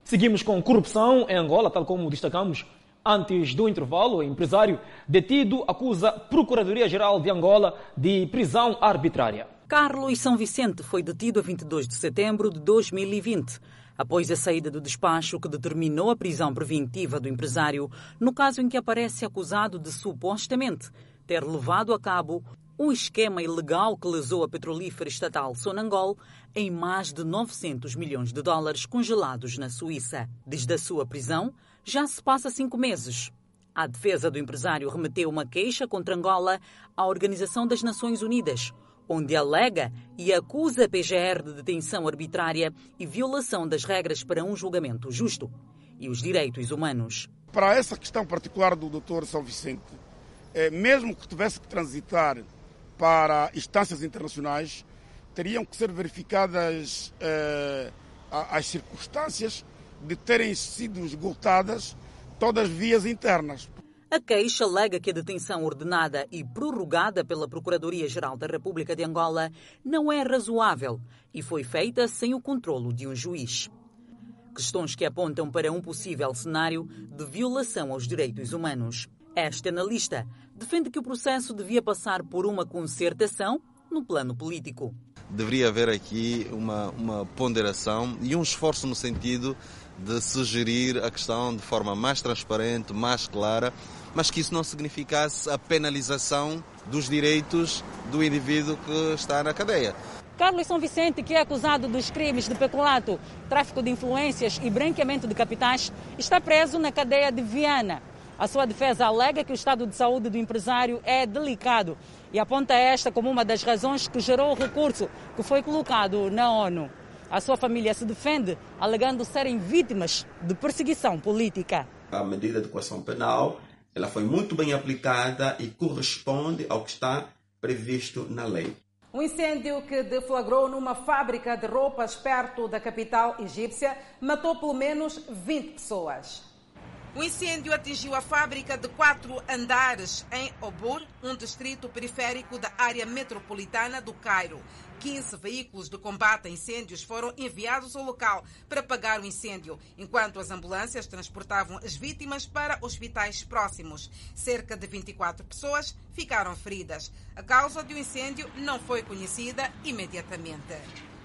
Seguimos com corrupção em Angola, tal como destacamos Antes do intervalo, o empresário detido acusa a Procuradoria-Geral de Angola de prisão arbitrária. Carlos São Vicente foi detido a 22 de setembro de 2020, após a saída do despacho que determinou a prisão preventiva do empresário, no caso em que aparece acusado de supostamente ter levado a cabo um esquema ilegal que lesou a petrolífera estatal Sonangol em mais de 900 milhões de dólares congelados na Suíça. Desde a sua prisão, já se passa cinco meses. A defesa do empresário remeteu uma queixa contra Angola à Organização das Nações Unidas, onde alega e acusa a PGR de detenção arbitrária e violação das regras para um julgamento justo e os direitos humanos. Para essa questão particular do Dr. São Vicente, é, mesmo que tivesse que transitar para instâncias internacionais, teriam que ser verificadas é, as circunstâncias de terem sido esgotadas todas as vias internas. A queixa alega que a detenção ordenada e prorrogada pela Procuradoria-Geral da República de Angola não é razoável e foi feita sem o controlo de um juiz. Questões que apontam para um possível cenário de violação aos direitos humanos. Este analista defende que o processo devia passar por uma concertação no plano político. Deveria haver aqui uma, uma ponderação e um esforço no sentido de sugerir a questão de forma mais transparente, mais clara, mas que isso não significasse a penalização dos direitos do indivíduo que está na cadeia. Carlos São Vicente, que é acusado dos crimes de peculato, tráfico de influências e branqueamento de capitais, está preso na cadeia de Viana. A sua defesa alega que o estado de saúde do empresário é delicado e aponta esta como uma das razões que gerou o recurso que foi colocado na ONU. A sua família se defende, alegando serem vítimas de perseguição política. A medida de coação penal ela foi muito bem aplicada e corresponde ao que está previsto na lei. Um incêndio que deflagrou numa fábrica de roupas perto da capital egípcia matou pelo menos 20 pessoas. O incêndio atingiu a fábrica de quatro andares em Obur, um distrito periférico da área metropolitana do Cairo. 15 veículos de combate a incêndios foram enviados ao local para apagar o incêndio, enquanto as ambulâncias transportavam as vítimas para hospitais próximos. Cerca de 24 pessoas ficaram feridas. A causa do incêndio não foi conhecida imediatamente.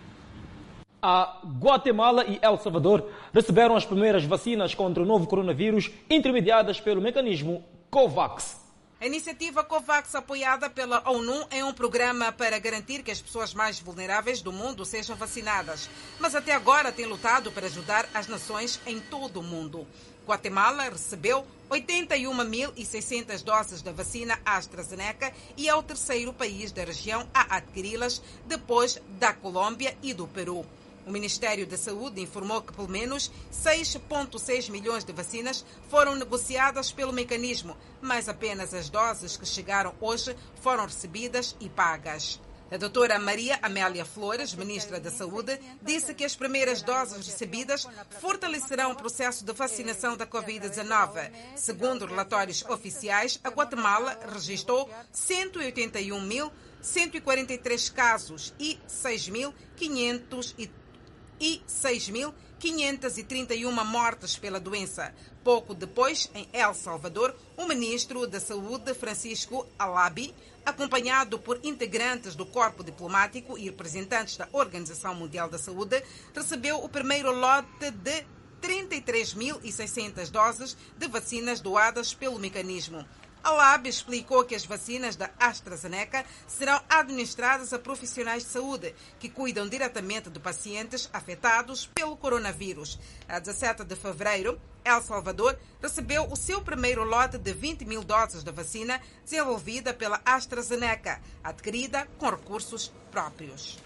A Guatemala e El Salvador receberam as primeiras vacinas contra o novo coronavírus intermediadas pelo mecanismo COVAX. A iniciativa COVAX, apoiada pela ONU, é um programa para garantir que as pessoas mais vulneráveis do mundo sejam vacinadas. Mas até agora tem lutado para ajudar as nações em todo o mundo. Guatemala recebeu 81.600 doses da vacina AstraZeneca e é o terceiro país da região a adquiri-las, depois da Colômbia e do Peru. O Ministério da Saúde informou que pelo menos 6,6 milhões de vacinas foram negociadas pelo mecanismo, mas apenas as doses que chegaram hoje foram recebidas e pagas. A doutora Maria Amélia Flores, ministra da Saúde, disse que as primeiras doses recebidas fortalecerão o processo de vacinação da Covid-19. Segundo relatórios oficiais, a Guatemala registrou 181 mil 143 casos e 6.500 e 6.531 mortes pela doença. Pouco depois, em El Salvador, o ministro da Saúde, Francisco Alabi, acompanhado por integrantes do corpo diplomático e representantes da Organização Mundial da Saúde, recebeu o primeiro lote de 33.600 doses de vacinas doadas pelo mecanismo. A LAB explicou que as vacinas da AstraZeneca serão administradas a profissionais de saúde que cuidam diretamente de pacientes afetados pelo coronavírus. A 17 de fevereiro, El Salvador recebeu o seu primeiro lote de 20 mil doses da vacina desenvolvida pela AstraZeneca, adquirida com recursos próprios.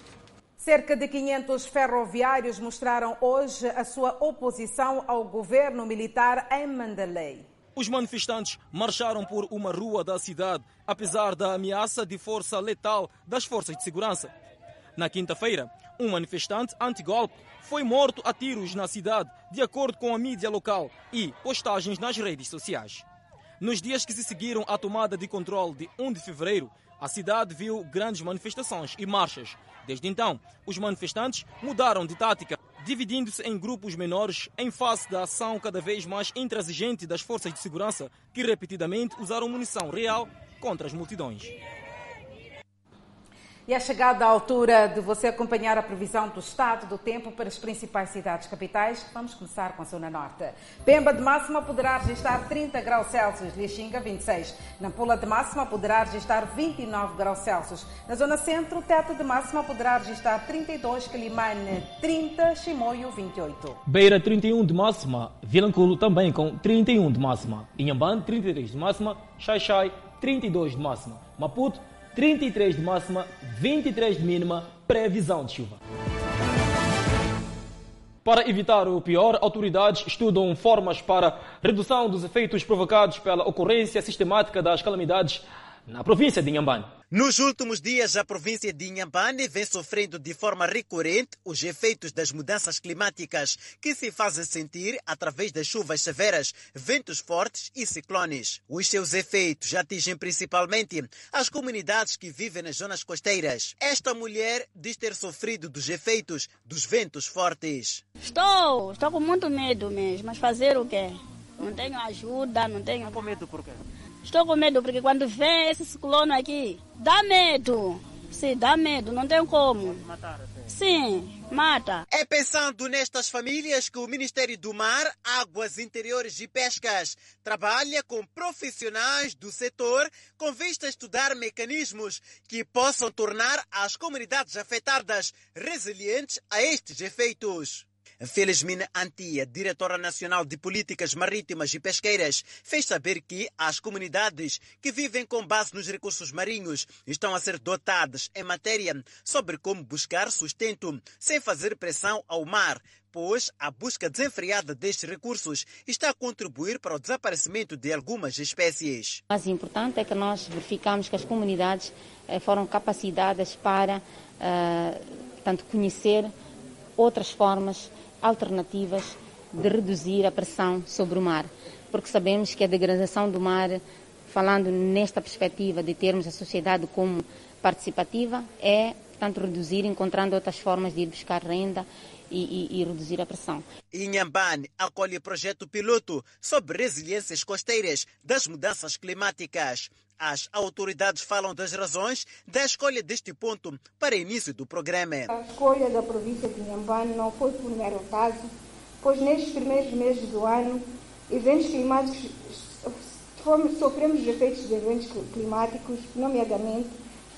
Cerca de 500 ferroviários mostraram hoje a sua oposição ao governo militar em Mandalay. Os manifestantes marcharam por uma rua da cidade, apesar da ameaça de força letal das forças de segurança. Na quinta-feira, um manifestante anti-golpe foi morto a tiros na cidade, de acordo com a mídia local e postagens nas redes sociais. Nos dias que se seguiram à tomada de controle de 1 de fevereiro, a cidade viu grandes manifestações e marchas. Desde então, os manifestantes mudaram de tática dividindo-se em grupos menores em face da ação cada vez mais intransigente das forças de segurança que repetidamente usaram munição real contra as multidões. E é chegada a altura de você acompanhar a previsão do estado do tempo para as principais cidades capitais. Vamos começar com a Zona Norte. Pemba de máxima poderá registrar 30 graus Celsius, Lixinga 26. Nampula de máxima poderá registrar 29 graus Celsius. Na Zona Centro, Teto de máxima poderá registrar 32, Quilimane 30, Chimoio 28. Beira 31 de máxima, Vilanculo também com 31 de máxima. Inhambane 33 de máxima, Xaixai 32 de máxima. Maputo 33 de máxima, 23 de mínima, previsão de chuva. Para evitar o pior, autoridades estudam formas para redução dos efeitos provocados pela ocorrência sistemática das calamidades na província de Inhambane. Nos últimos dias, a província de Inhambane vem sofrendo de forma recorrente os efeitos das mudanças climáticas que se fazem sentir através das chuvas severas, ventos fortes e ciclones. Os seus efeitos atingem principalmente as comunidades que vivem nas zonas costeiras. Esta mulher diz ter sofrido dos efeitos dos ventos fortes. Estou, estou com muito medo mesmo, mas fazer o quê? Não tenho ajuda, não tenho. Com medo por quê? Estou com medo porque quando vem esse ciclone aqui, dá medo. Sim, dá medo, não tem como. Matar, Sim, mata. É pensando nestas famílias que o Ministério do Mar, Águas Interiores e Pescas trabalha com profissionais do setor com vista a estudar mecanismos que possam tornar as comunidades afetadas resilientes a estes efeitos. Felizmina Antia, diretora nacional de políticas marítimas e pesqueiras, fez saber que as comunidades que vivem com base nos recursos marinhos estão a ser dotadas em matéria sobre como buscar sustento sem fazer pressão ao mar, pois a busca desenfreada destes recursos está a contribuir para o desaparecimento de algumas espécies. O mais importante é que nós verificamos que as comunidades foram capacitadas para, tanto conhecer outras formas alternativas de reduzir a pressão sobre o mar, porque sabemos que a degradação do mar, falando nesta perspectiva de termos a sociedade como participativa, é, portanto, reduzir, encontrando outras formas de ir buscar renda e, e, e, reduzir a pressão. Inhambane acolhe projeto piloto sobre resiliências costeiras das mudanças climáticas. As autoridades falam das razões da escolha deste ponto para início do programa. A escolha da província de Inhambane não foi por mero acaso, pois nestes primeiros meses do ano, eventos climáticos, sofremos os efeitos de eventos climáticos, nomeadamente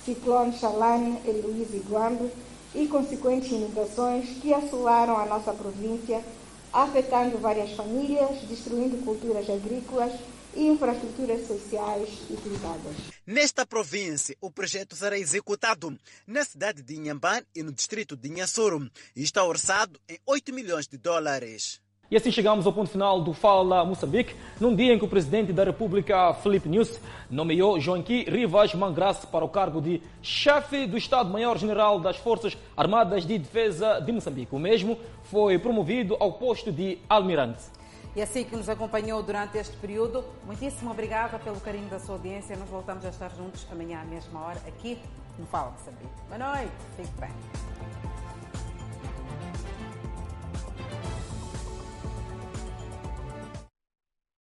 ciclone Chalane, Heloísa e Guambe, e consequentes inundações que assolaram a nossa província, afetando várias famílias, destruindo culturas agrícolas infraestruturas sociais e privadas. Nesta província, o projeto será executado na cidade de Inhambane e no distrito de Inhassoro e está orçado em 8 milhões de dólares. E assim chegamos ao ponto final do Fala Moçambique, num dia em que o presidente da República, Felipe News, nomeou Joaquim Rivas Mangrace para o cargo de chefe do Estado-Maior-General das Forças Armadas de Defesa de Moçambique. O mesmo foi promovido ao posto de almirante. E assim que nos acompanhou durante este período. Muitíssimo obrigada pelo carinho da sua audiência. Nós voltamos a estar juntos amanhã à mesma hora aqui no Fala Moçambique. Boa noite, fique bem.